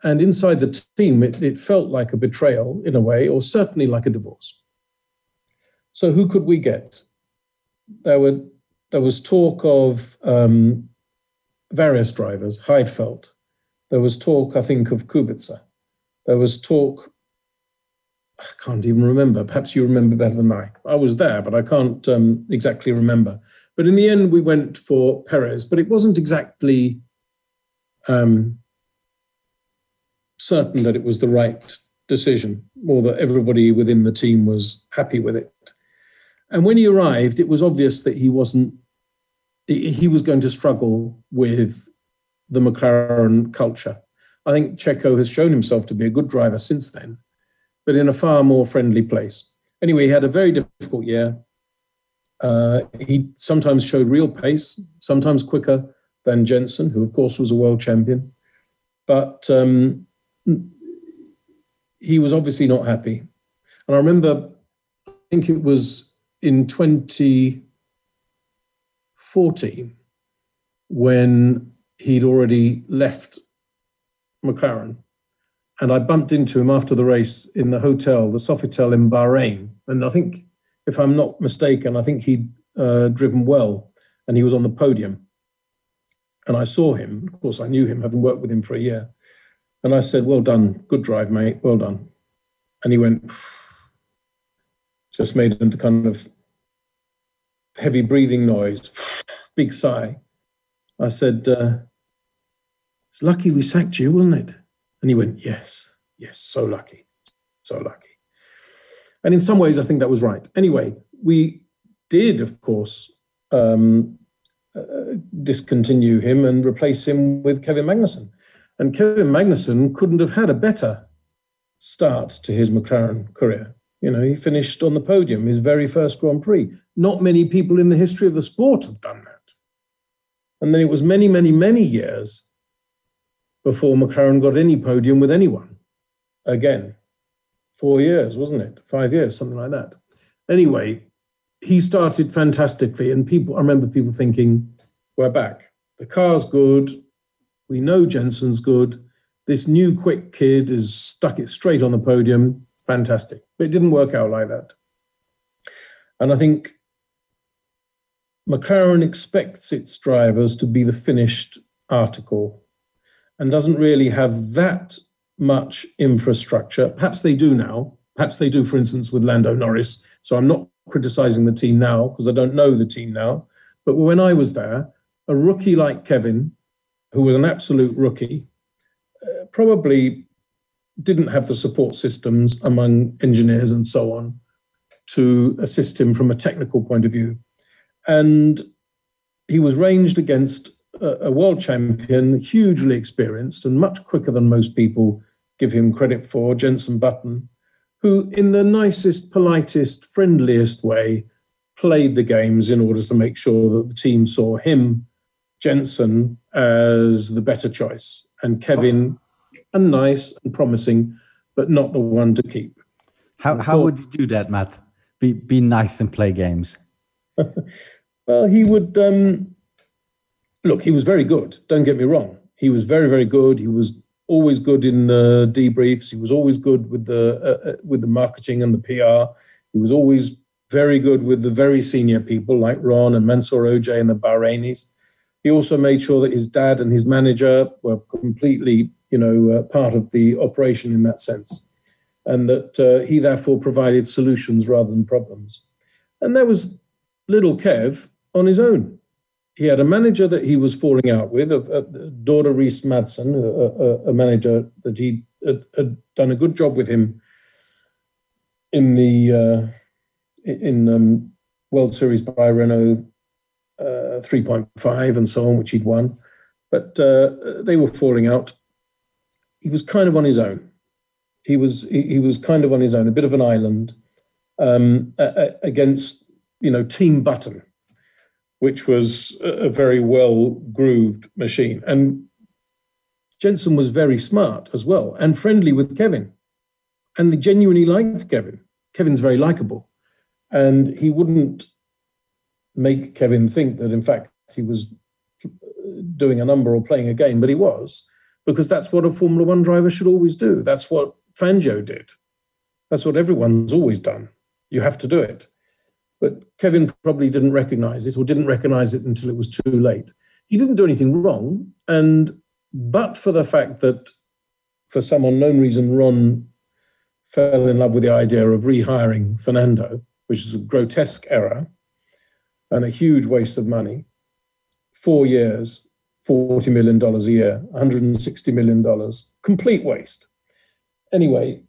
And inside the team, it, it felt like a betrayal in a way, or certainly like a divorce. So, who could we get? There, were, there was talk of um, various drivers, Heidfeld. There was talk, I think, of Kubica. There was talk I can't even remember. Perhaps you remember better than I. I was there, but I can't um, exactly remember. But in the end, we went for Perez, but it wasn't exactly um, certain that it was the right decision or that everybody within the team was happy with it. And when he arrived, it was obvious that he wasn't, he was going to struggle with the McLaren culture. I think Checo has shown himself to be a good driver since then but in a far more friendly place. Anyway, he had a very difficult year. Uh, he sometimes showed real pace, sometimes quicker than Jenson, who of course was a world champion. But um, he was obviously not happy. And I remember, I think it was in 2014 when he'd already left McLaren. And I bumped into him after the race in the hotel, the Sofitel in Bahrain. And I think, if I'm not mistaken, I think he'd uh, driven well and he was on the podium. And I saw him. Of course, I knew him, having worked with him for a year. And I said, Well done. Good drive, mate. Well done. And he went, just made a kind of heavy breathing noise, big sigh. I said, uh, It's lucky we sacked you, wasn't it? And he went, Yes, yes, so lucky, so lucky. And in some ways, I think that was right. Anyway, we did, of course, um, uh, discontinue him and replace him with Kevin Magnussen. And Kevin Magnussen couldn't have had a better start to his McLaren career. You know, he finished on the podium, his very first Grand Prix. Not many people in the history of the sport have done that. And then it was many, many, many years before McLaren got any podium with anyone again. Four years, wasn't it? Five years, something like that. Anyway, he started fantastically, and people, I remember people thinking, we're back. The car's good. We know Jenson's good. This new quick kid has stuck it straight on the podium. Fantastic. But it didn't work out like that. And I think McLaren expects its drivers to be the finished article and doesn't really have that much infrastructure. Perhaps they do now. Perhaps they do, for instance, with Lando Norris. So I'm not criticizing the team now because I don't know the team now. But when I was there, a rookie like Kevin, who was an absolute rookie, uh, probably didn't have the support systems among engineers and so on to assist him from a technical point of view. And he was ranged against a, a world champion, hugely experienced and much quicker than most people give him credit for, Jenson Button, who, in the nicest, politest, friendliest way, played the games in order to make sure that the team saw him, Jenson, as the better choice, and Kevin, and nice and promising, but not the one to keep. How, how would you do that, Matt? Be, be nice and play games. well, he would. Um, look, he was very good. Don't get me wrong. He was very, very good. He was always good in the debriefs. He was always good with the uh, uh with the marketing and the PR. He was always very good with the very senior people like Ron and Mansour Ojjeh and the Bahrainis. He also made sure that his dad and his manager were completely, you know, uh, part of the operation in that sense, and that uh, he therefore provided solutions rather than problems. And there was little Kev on his own he had a manager that he was falling out with, a, a Dorda Reese Madsen, a, a, a, manager that he had, had, done a good job with him in the uh, in um, World Series by Renault uh, 3.5 and so on, which he'd won. But uh, they were falling out. He was kind of on his own. He was he, he was kind of on his own, a bit of an island um, against you know Team Button which was a very well grooved machine. And Jenson was very smart as well and friendly with Kevin. And they genuinely liked Kevin. Kevin's very likable. And he wouldn't make Kevin think that, in fact, he was doing a number or playing a game, but he was, because that's what a Formula One driver should always do. That's what Fangio did. That's what everyone's always done. You have to do it. But Kevin probably didn't recognize it or didn't recognize it until it was too late. He didn't do anything wrong. And but for the fact that for some unknown reason, Ron fell in love with the idea of rehiring Fernando, which is a grotesque error and a huge waste of money. Four years, $40 million a year, $160 million, complete waste. Anyway,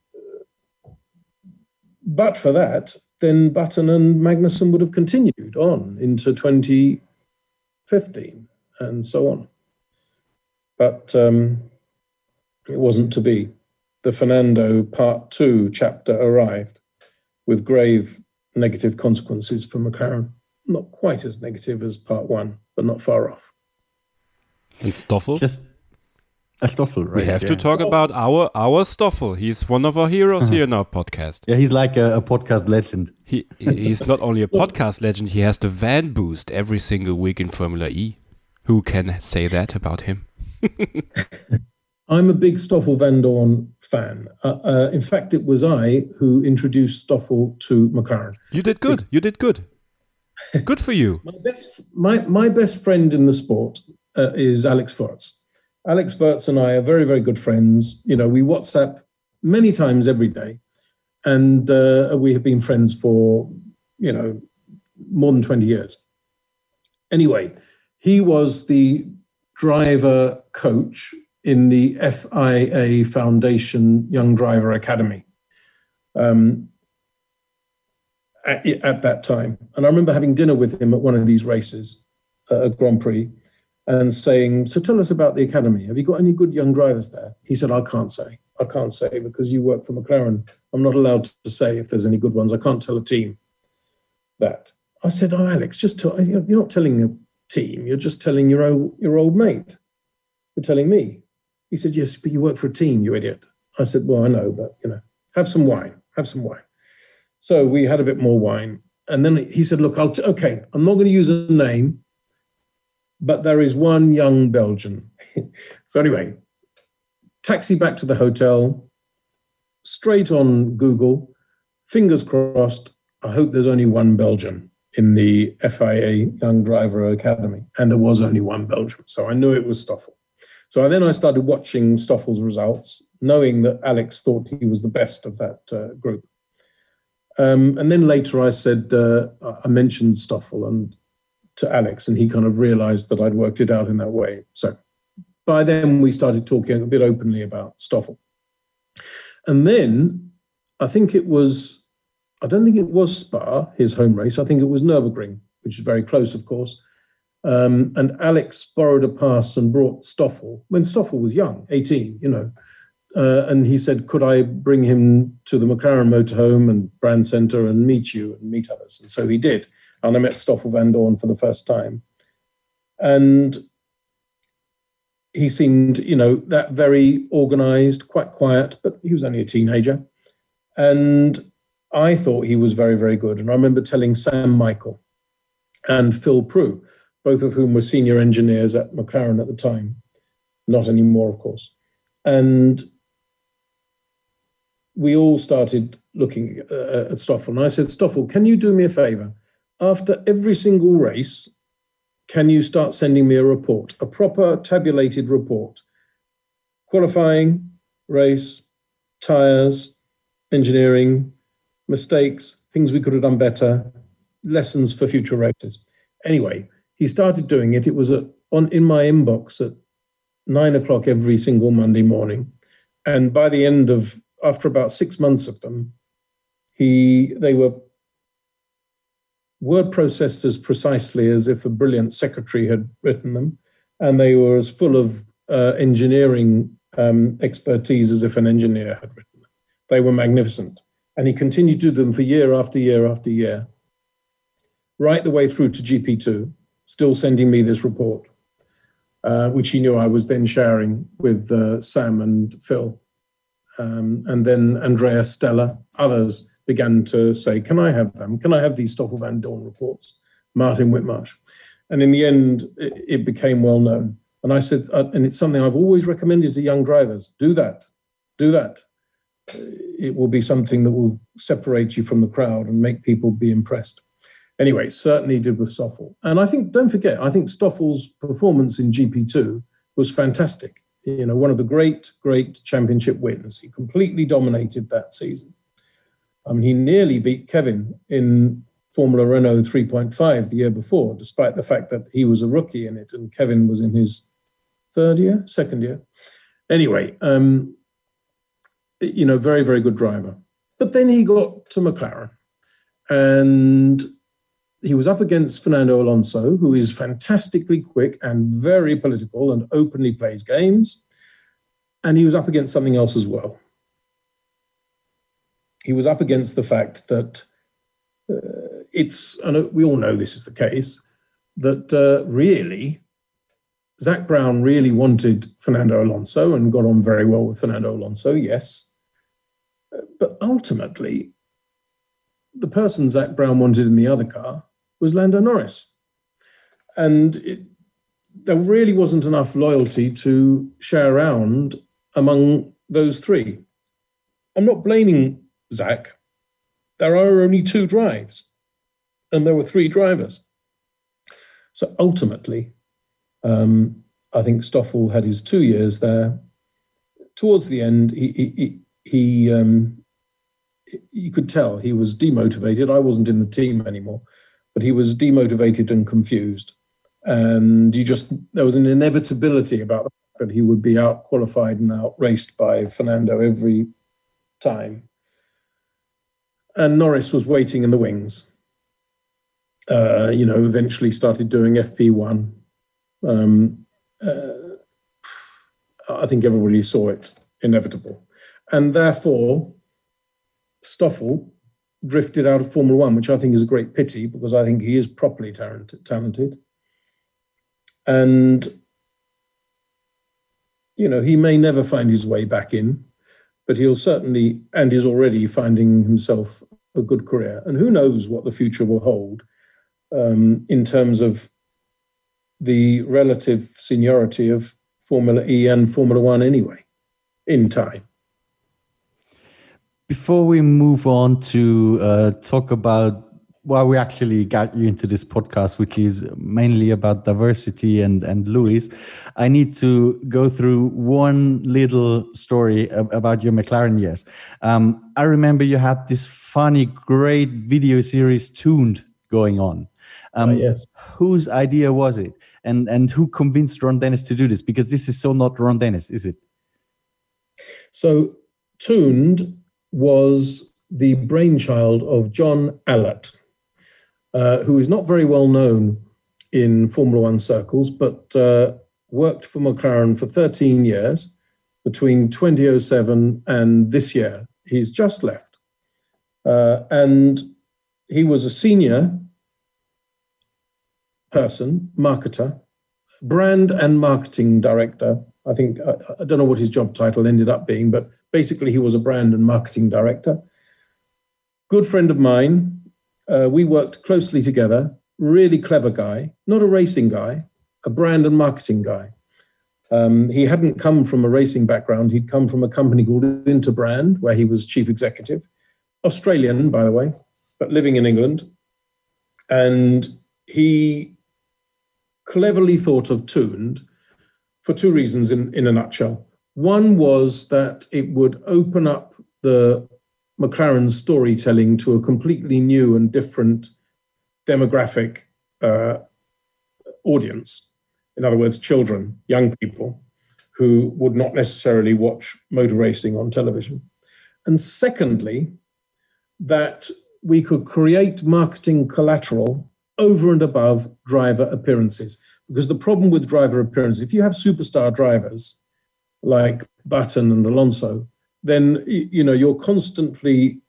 but for that, then Button and Magnussen would have continued on into 2015 and so on. But um, it wasn't to be. the Fernando Part 2 chapter arrived with grave negative consequences for McLaren. Not quite as negative as Part 1, but not far off. And Stoffel? Just a Stoffel, right? we have yeah. to talk about our our Stoffel. He's one of our heroes here in our podcast. Yeah, he's like a, a podcast legend. He he's not only a podcast legend, he has the van boost every single week in Formula E. Who can say that about him? I'm a big Stoffel Vandoorne fan. Uh, uh, in fact, it was I who introduced Stoffel to McLaren. You did good. You did good. Good for you. My best, my, my best friend in the sport uh, is Alex Wurz. Alex Wurz and I are very, very good friends. You know, we WhatsApp many times every day, and uh, we have been friends for, you know, more than 20 years. Anyway, he was the driver coach in the FIA Foundation Young Driver Academy. Um, at, at, that time. And I remember having dinner with him at one of these races, uh, a Grand Prix, and saying, So tell us about the academy. Have you got any good young drivers there? He said, I can't say. I can't say because you work for McLaren. I'm not allowed to say if there's any good ones. I can't tell a team that. I said, Oh, Alex, just tell, you're not telling a team, you're just telling your old, your old mate. You're telling me. He said, Yes, but you work for a team, you idiot. I said, Well, I know, but you know, have some wine, have some wine. So we had a bit more wine. And then he said, Look, I'll t- okay, I'm not going to use a name, but there is one young Belgian. so anyway, taxi back to the hotel, straight on Google, fingers crossed. I hope there's only one Belgian in the FIA Young Driver Academy. And there was only one Belgian. So I knew it was Stoffel. So then I started watching Stoffel's results, knowing that Alex thought he was the best of that uh, group. Um, and then later I said, uh, I mentioned Stoffel and to Alex, and he kind of realized that I'd worked it out in that way. So by then we started talking a bit openly about Stoffel. And then I think it was, I don't think it was Spa, his home race. I think it was Nürburgring, which is very close, of course. Um, and Alex borrowed a pass and brought Stoffel when Stoffel was young, 18, you know. Uh, and he said, Could I bring him to the McLaren motorhome and brand center and meet you and meet others? And so he did. And I met Stoffel Vandoorne for the first time. And he seemed, you know, that very organized, quite quiet, but he was only a teenager. And I thought he was very, very good. And I remember telling Sam Michael and Phil Prew, both of whom were senior engineers at McLaren at the time, not anymore, of course. And we all started looking uh, at Stoffel. And I said, Stoffel, can you do me a favor? After every single race, can you start sending me a report, a proper tabulated report? Qualifying, race, tyres, engineering, mistakes, things we could have done better, lessons for future races. Anyway, he started doing it. It was at, on in my inbox at nine o'clock every single Monday morning. And by the end of after about six months of them, he they were word processed as precisely as if a brilliant secretary had written them, and they were as full of uh, engineering um, expertise as if an engineer had written them. They were magnificent, and he continued to do them for year after year after year, right the way through to GP2, still sending me this report, uh, which he knew I was then sharing with uh, Sam and Phil. Um, and then Andrea Stella, others began to say, Can I have them? Can I have these Stoffel Vandoorne reports? Martin Whitmarsh. And in the end, it, it became well known. And I said, uh, and it's something I've always recommended to young drivers do that, do that. It will be something that will separate you from the crowd and make people be impressed. Anyway, certainly did with Stoffel. And I think, don't forget, I think Stoffel's performance in GP2 was fantastic you know, one of the great, great championship wins. He completely dominated that season. I mean, he nearly beat Kevin in Formula Renault 3.5 the year before, despite the fact that he was a rookie in it and Kevin was in his third year, second year. Anyway, um, you know, very, very good driver. But then he got to McLaren and he was up against Fernando Alonso, who is fantastically quick and very political and openly plays games. And he was up against something else as well. He was up against the fact that uh, it's, and we all know this is the case, that uh, really Zak Brown really wanted Fernando Alonso and got on very well with Fernando Alonso, yes. But ultimately, the person Zak Brown wanted in the other car was Lando Norris. And it, there really wasn't enough loyalty to share around among those three. I'm not blaming Zak. There are only two drives, and there were three drivers. So ultimately, um, I think Stoffel had his two years there. Towards the end, he he he, um, you could tell he was demotivated. I wasn't in the team anymore, but he was demotivated and confused. And you just there was an inevitability about the fact that he would be out qualified and out raced by Fernando every time. And Norris was waiting in the wings. Uh, you know, eventually started doing FP1. Um, uh, I think everybody saw it inevitable. And therefore, Stoffel drifted out of Formula One, which I think is a great pity because I think he is properly talented. And, you know, he may never find his way back in, but he'll certainly, and is already finding himself a good career. And who knows what the future will hold um, in terms of the relative seniority of Formula E and Formula One anyway, in time. Before we move on to uh, talk about why we actually got you into this podcast, which is mainly about diversity and and Lewis, I need to go through one little story about your McLaren years. Um, I remember you had this funny, great video series Tooned going on. Um, uh, yes. Whose idea was it? And, and who convinced Ron Dennis to do this? Because this is so not Ron Dennis, is it? So, Tooned was the brainchild of John Allert, uh, who is not very well known in Formula One circles, but uh, worked for McLaren for 13 years between 2007 and this year. He's just left. Uh, and he was a senior person, marketer, brand and marketing director. I think, I, I, don't know what his job title ended up being, but basically he was a brand and marketing director. Good friend of mine. Uh, we worked closely together. Really clever guy, not a racing guy, a brand and marketing guy. Um, he hadn't come from a racing background. He'd come from a company called Interbrand, where he was chief executive. Australian, by the way, but living in England. And he cleverly thought of Tooned for two reasons in, in a nutshell. One was that it would open up the McLaren storytelling to a completely new and different demographic uh, audience. In other words, children, young people who would not necessarily watch motor racing on television. And secondly, that we could create marketing collateral over and above driver appearances. Because the problem with driver appearances, if you have superstar drivers like Button and Alonso, then you know you're constantly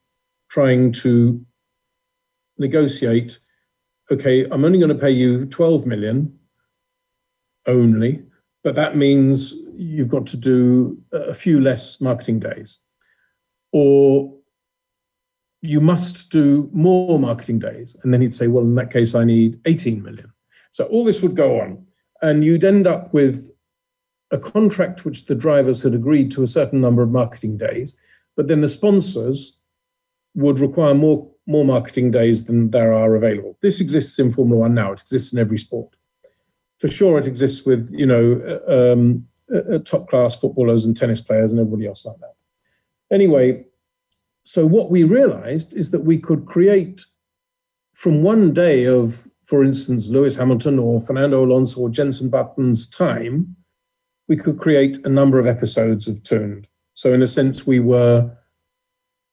trying to negotiate. Okay, I'm only going to pay you 12 million only, but that means you've got to do a few less marketing days, or you must do more marketing days. And then he'd say, well, in that case, I need 18 million. So all this would go on. And you'd end up with a contract which the drivers had agreed to a certain number of marketing days, but then the sponsors would require more, more marketing days than there are available. This exists in Formula One now, it exists in every sport. For sure, it exists with, you know, uh, um, uh, uh, top class footballers and tennis players and everybody else like that. Anyway, so what we realized is that we could create from one day of, for instance, Lewis Hamilton or Fernando Alonso or Jenson Button's time, we could create a number of episodes of Tooned. So in a sense, we were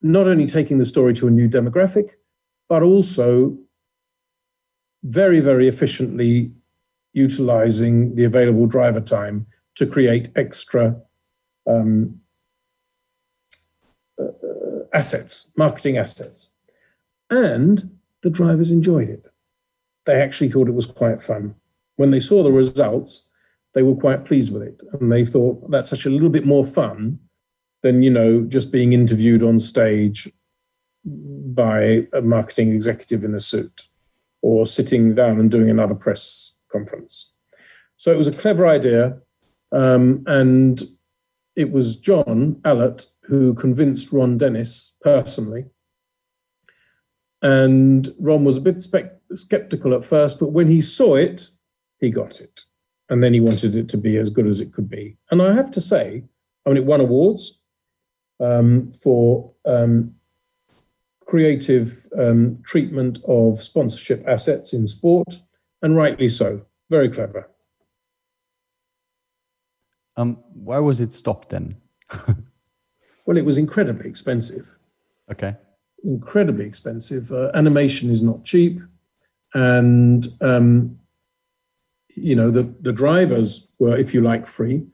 not only taking the story to a new demographic, but also very, very efficiently utilizing the available driver time to create extra um, assets, marketing assets. And the drivers enjoyed it. They actually thought it was quite fun. When they saw the results, they were quite pleased with it. And they thought that's such a little bit more fun than, you know, just being interviewed on stage by a marketing executive in a suit or sitting down and doing another press conference. So it was a clever idea. Um, and it was John Allert who convinced Ron Dennis personally. And Ron was a bit spe- skeptical at first, but when he saw it, he got it. And then he wanted it to be as good as it could be. And I have to say, I mean, it won awards um, for um, creative um, treatment of sponsorship assets in sport, and rightly so. Very clever. Um, why was it stopped then? well, it was incredibly expensive. Okay. Incredibly expensive. Uh, animation is not cheap, and um, you know the the drivers were, if you like, free,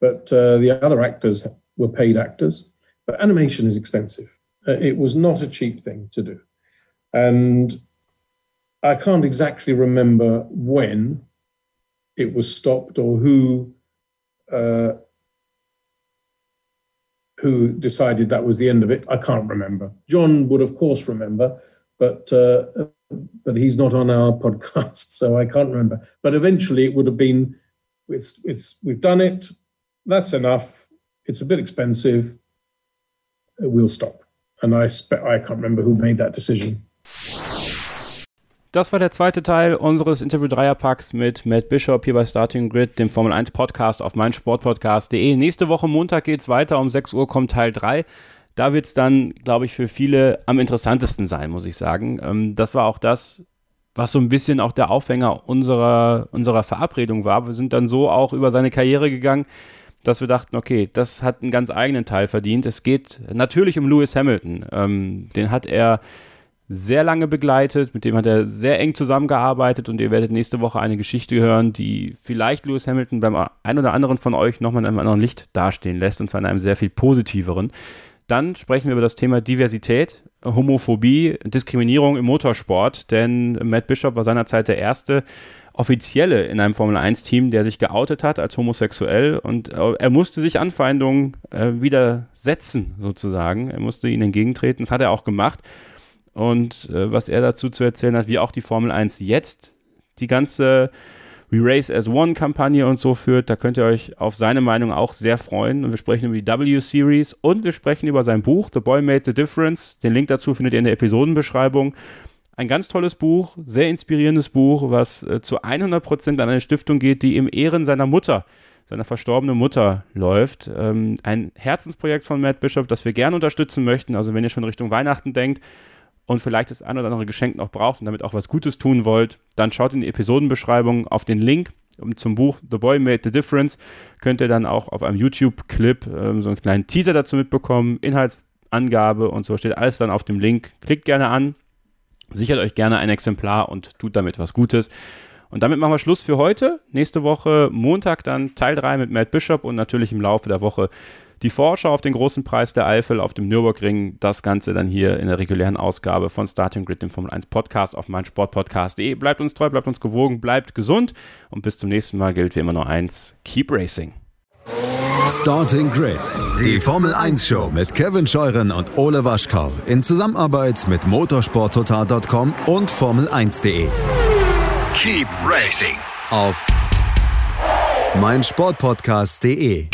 but uh, the other actors were paid actors. But animation is expensive. Uh, it was not a cheap thing to do, and I can't exactly remember when it was stopped or who uh, who decided that was the end of it. I can't remember. John would, of course, remember, but uh, but he's not on our podcast, so I can't remember. But eventually, it would have been. It's it's we've done it. That's enough. It's a bit expensive. We'll stop. And I I can't remember who made that decision. Das war der zweite Teil unseres Interview-Dreierpacks mit Matt Bishop hier bei Starting Grid, dem Formel 1 Podcast auf meinsportpodcast.de. Nächste Woche Montag geht's weiter. Um 6 Uhr kommt Teil 3. Da wird's dann, glaube ich, für viele am interessantesten sein, muss ich sagen. Ähm, das war auch das, was so ein bisschen auch der Aufhänger unserer, unserer Verabredung war. Wir sind dann so auch über seine Karriere gegangen, dass wir dachten, okay, das hat einen ganz eigenen Teil verdient. Es geht natürlich um Lewis Hamilton. Ähm, den hat er sehr lange begleitet, mit dem hat er sehr eng zusammengearbeitet und ihr werdet nächste Woche eine Geschichte hören, die vielleicht Lewis Hamilton beim ein oder anderen von euch nochmal in einem anderen Licht dastehen lässt und zwar in einem sehr viel positiveren. Dann sprechen wir über das Thema Diversität, Homophobie, Diskriminierung im Motorsport, denn Matt Bishop war seinerzeit der erste offizielle in einem Formel 1 Team, der sich geoutet hat als homosexuell und er musste sich Anfeindungen äh, widersetzen sozusagen. Er musste ihnen entgegentreten. Das hat er auch gemacht und äh, was er dazu zu erzählen hat, wie auch die Formel 1 jetzt die ganze We Race as One Kampagne und so führt. Da könnt ihr euch auf seine Meinung auch sehr freuen. Und wir sprechen über die W-Series und wir sprechen über sein Buch The Boy Made the Difference. Den Link dazu findet ihr in der Episodenbeschreibung. Ein ganz tolles Buch, sehr inspirierendes Buch, was äh, zu 100% an eine Stiftung geht, die im Ehren seiner Mutter, seiner verstorbenen Mutter läuft. Ähm, ein Herzensprojekt von Matt Bishop, das wir gerne unterstützen möchten. Also wenn ihr schon Richtung Weihnachten denkt, und vielleicht das ein oder andere Geschenk noch braucht und damit auch was Gutes tun wollt, dann schaut in die Episodenbeschreibung auf den Link zum Buch The Boy Made the Difference. Könnt ihr dann auch auf einem YouTube-Clip ähm, so einen kleinen Teaser dazu mitbekommen, Inhaltsangabe und so steht alles dann auf dem Link. Klickt gerne an, sichert euch gerne ein Exemplar und tut damit was Gutes. Und damit machen wir Schluss für heute. Nächste Woche Montag dann Teil 3 mit Matt Bishop und natürlich im Laufe der Woche die Vorschau auf den großen Preis der Eifel auf dem Nürburgring. Das Ganze dann hier in der regulären Ausgabe von Starting Grid, dem Formel 1 Podcast auf meinsportpodcast.de. Bleibt uns treu, bleibt uns gewogen, bleibt gesund und bis zum nächsten Mal gilt wie immer nur eins: Keep Racing. Starting Grid, die Formel 1 Show mit Kevin Scheuren und Ole Waschkau in Zusammenarbeit mit motorsporttotal.com und Formel1.de. Keep racing Auf meinsportpodcast.de.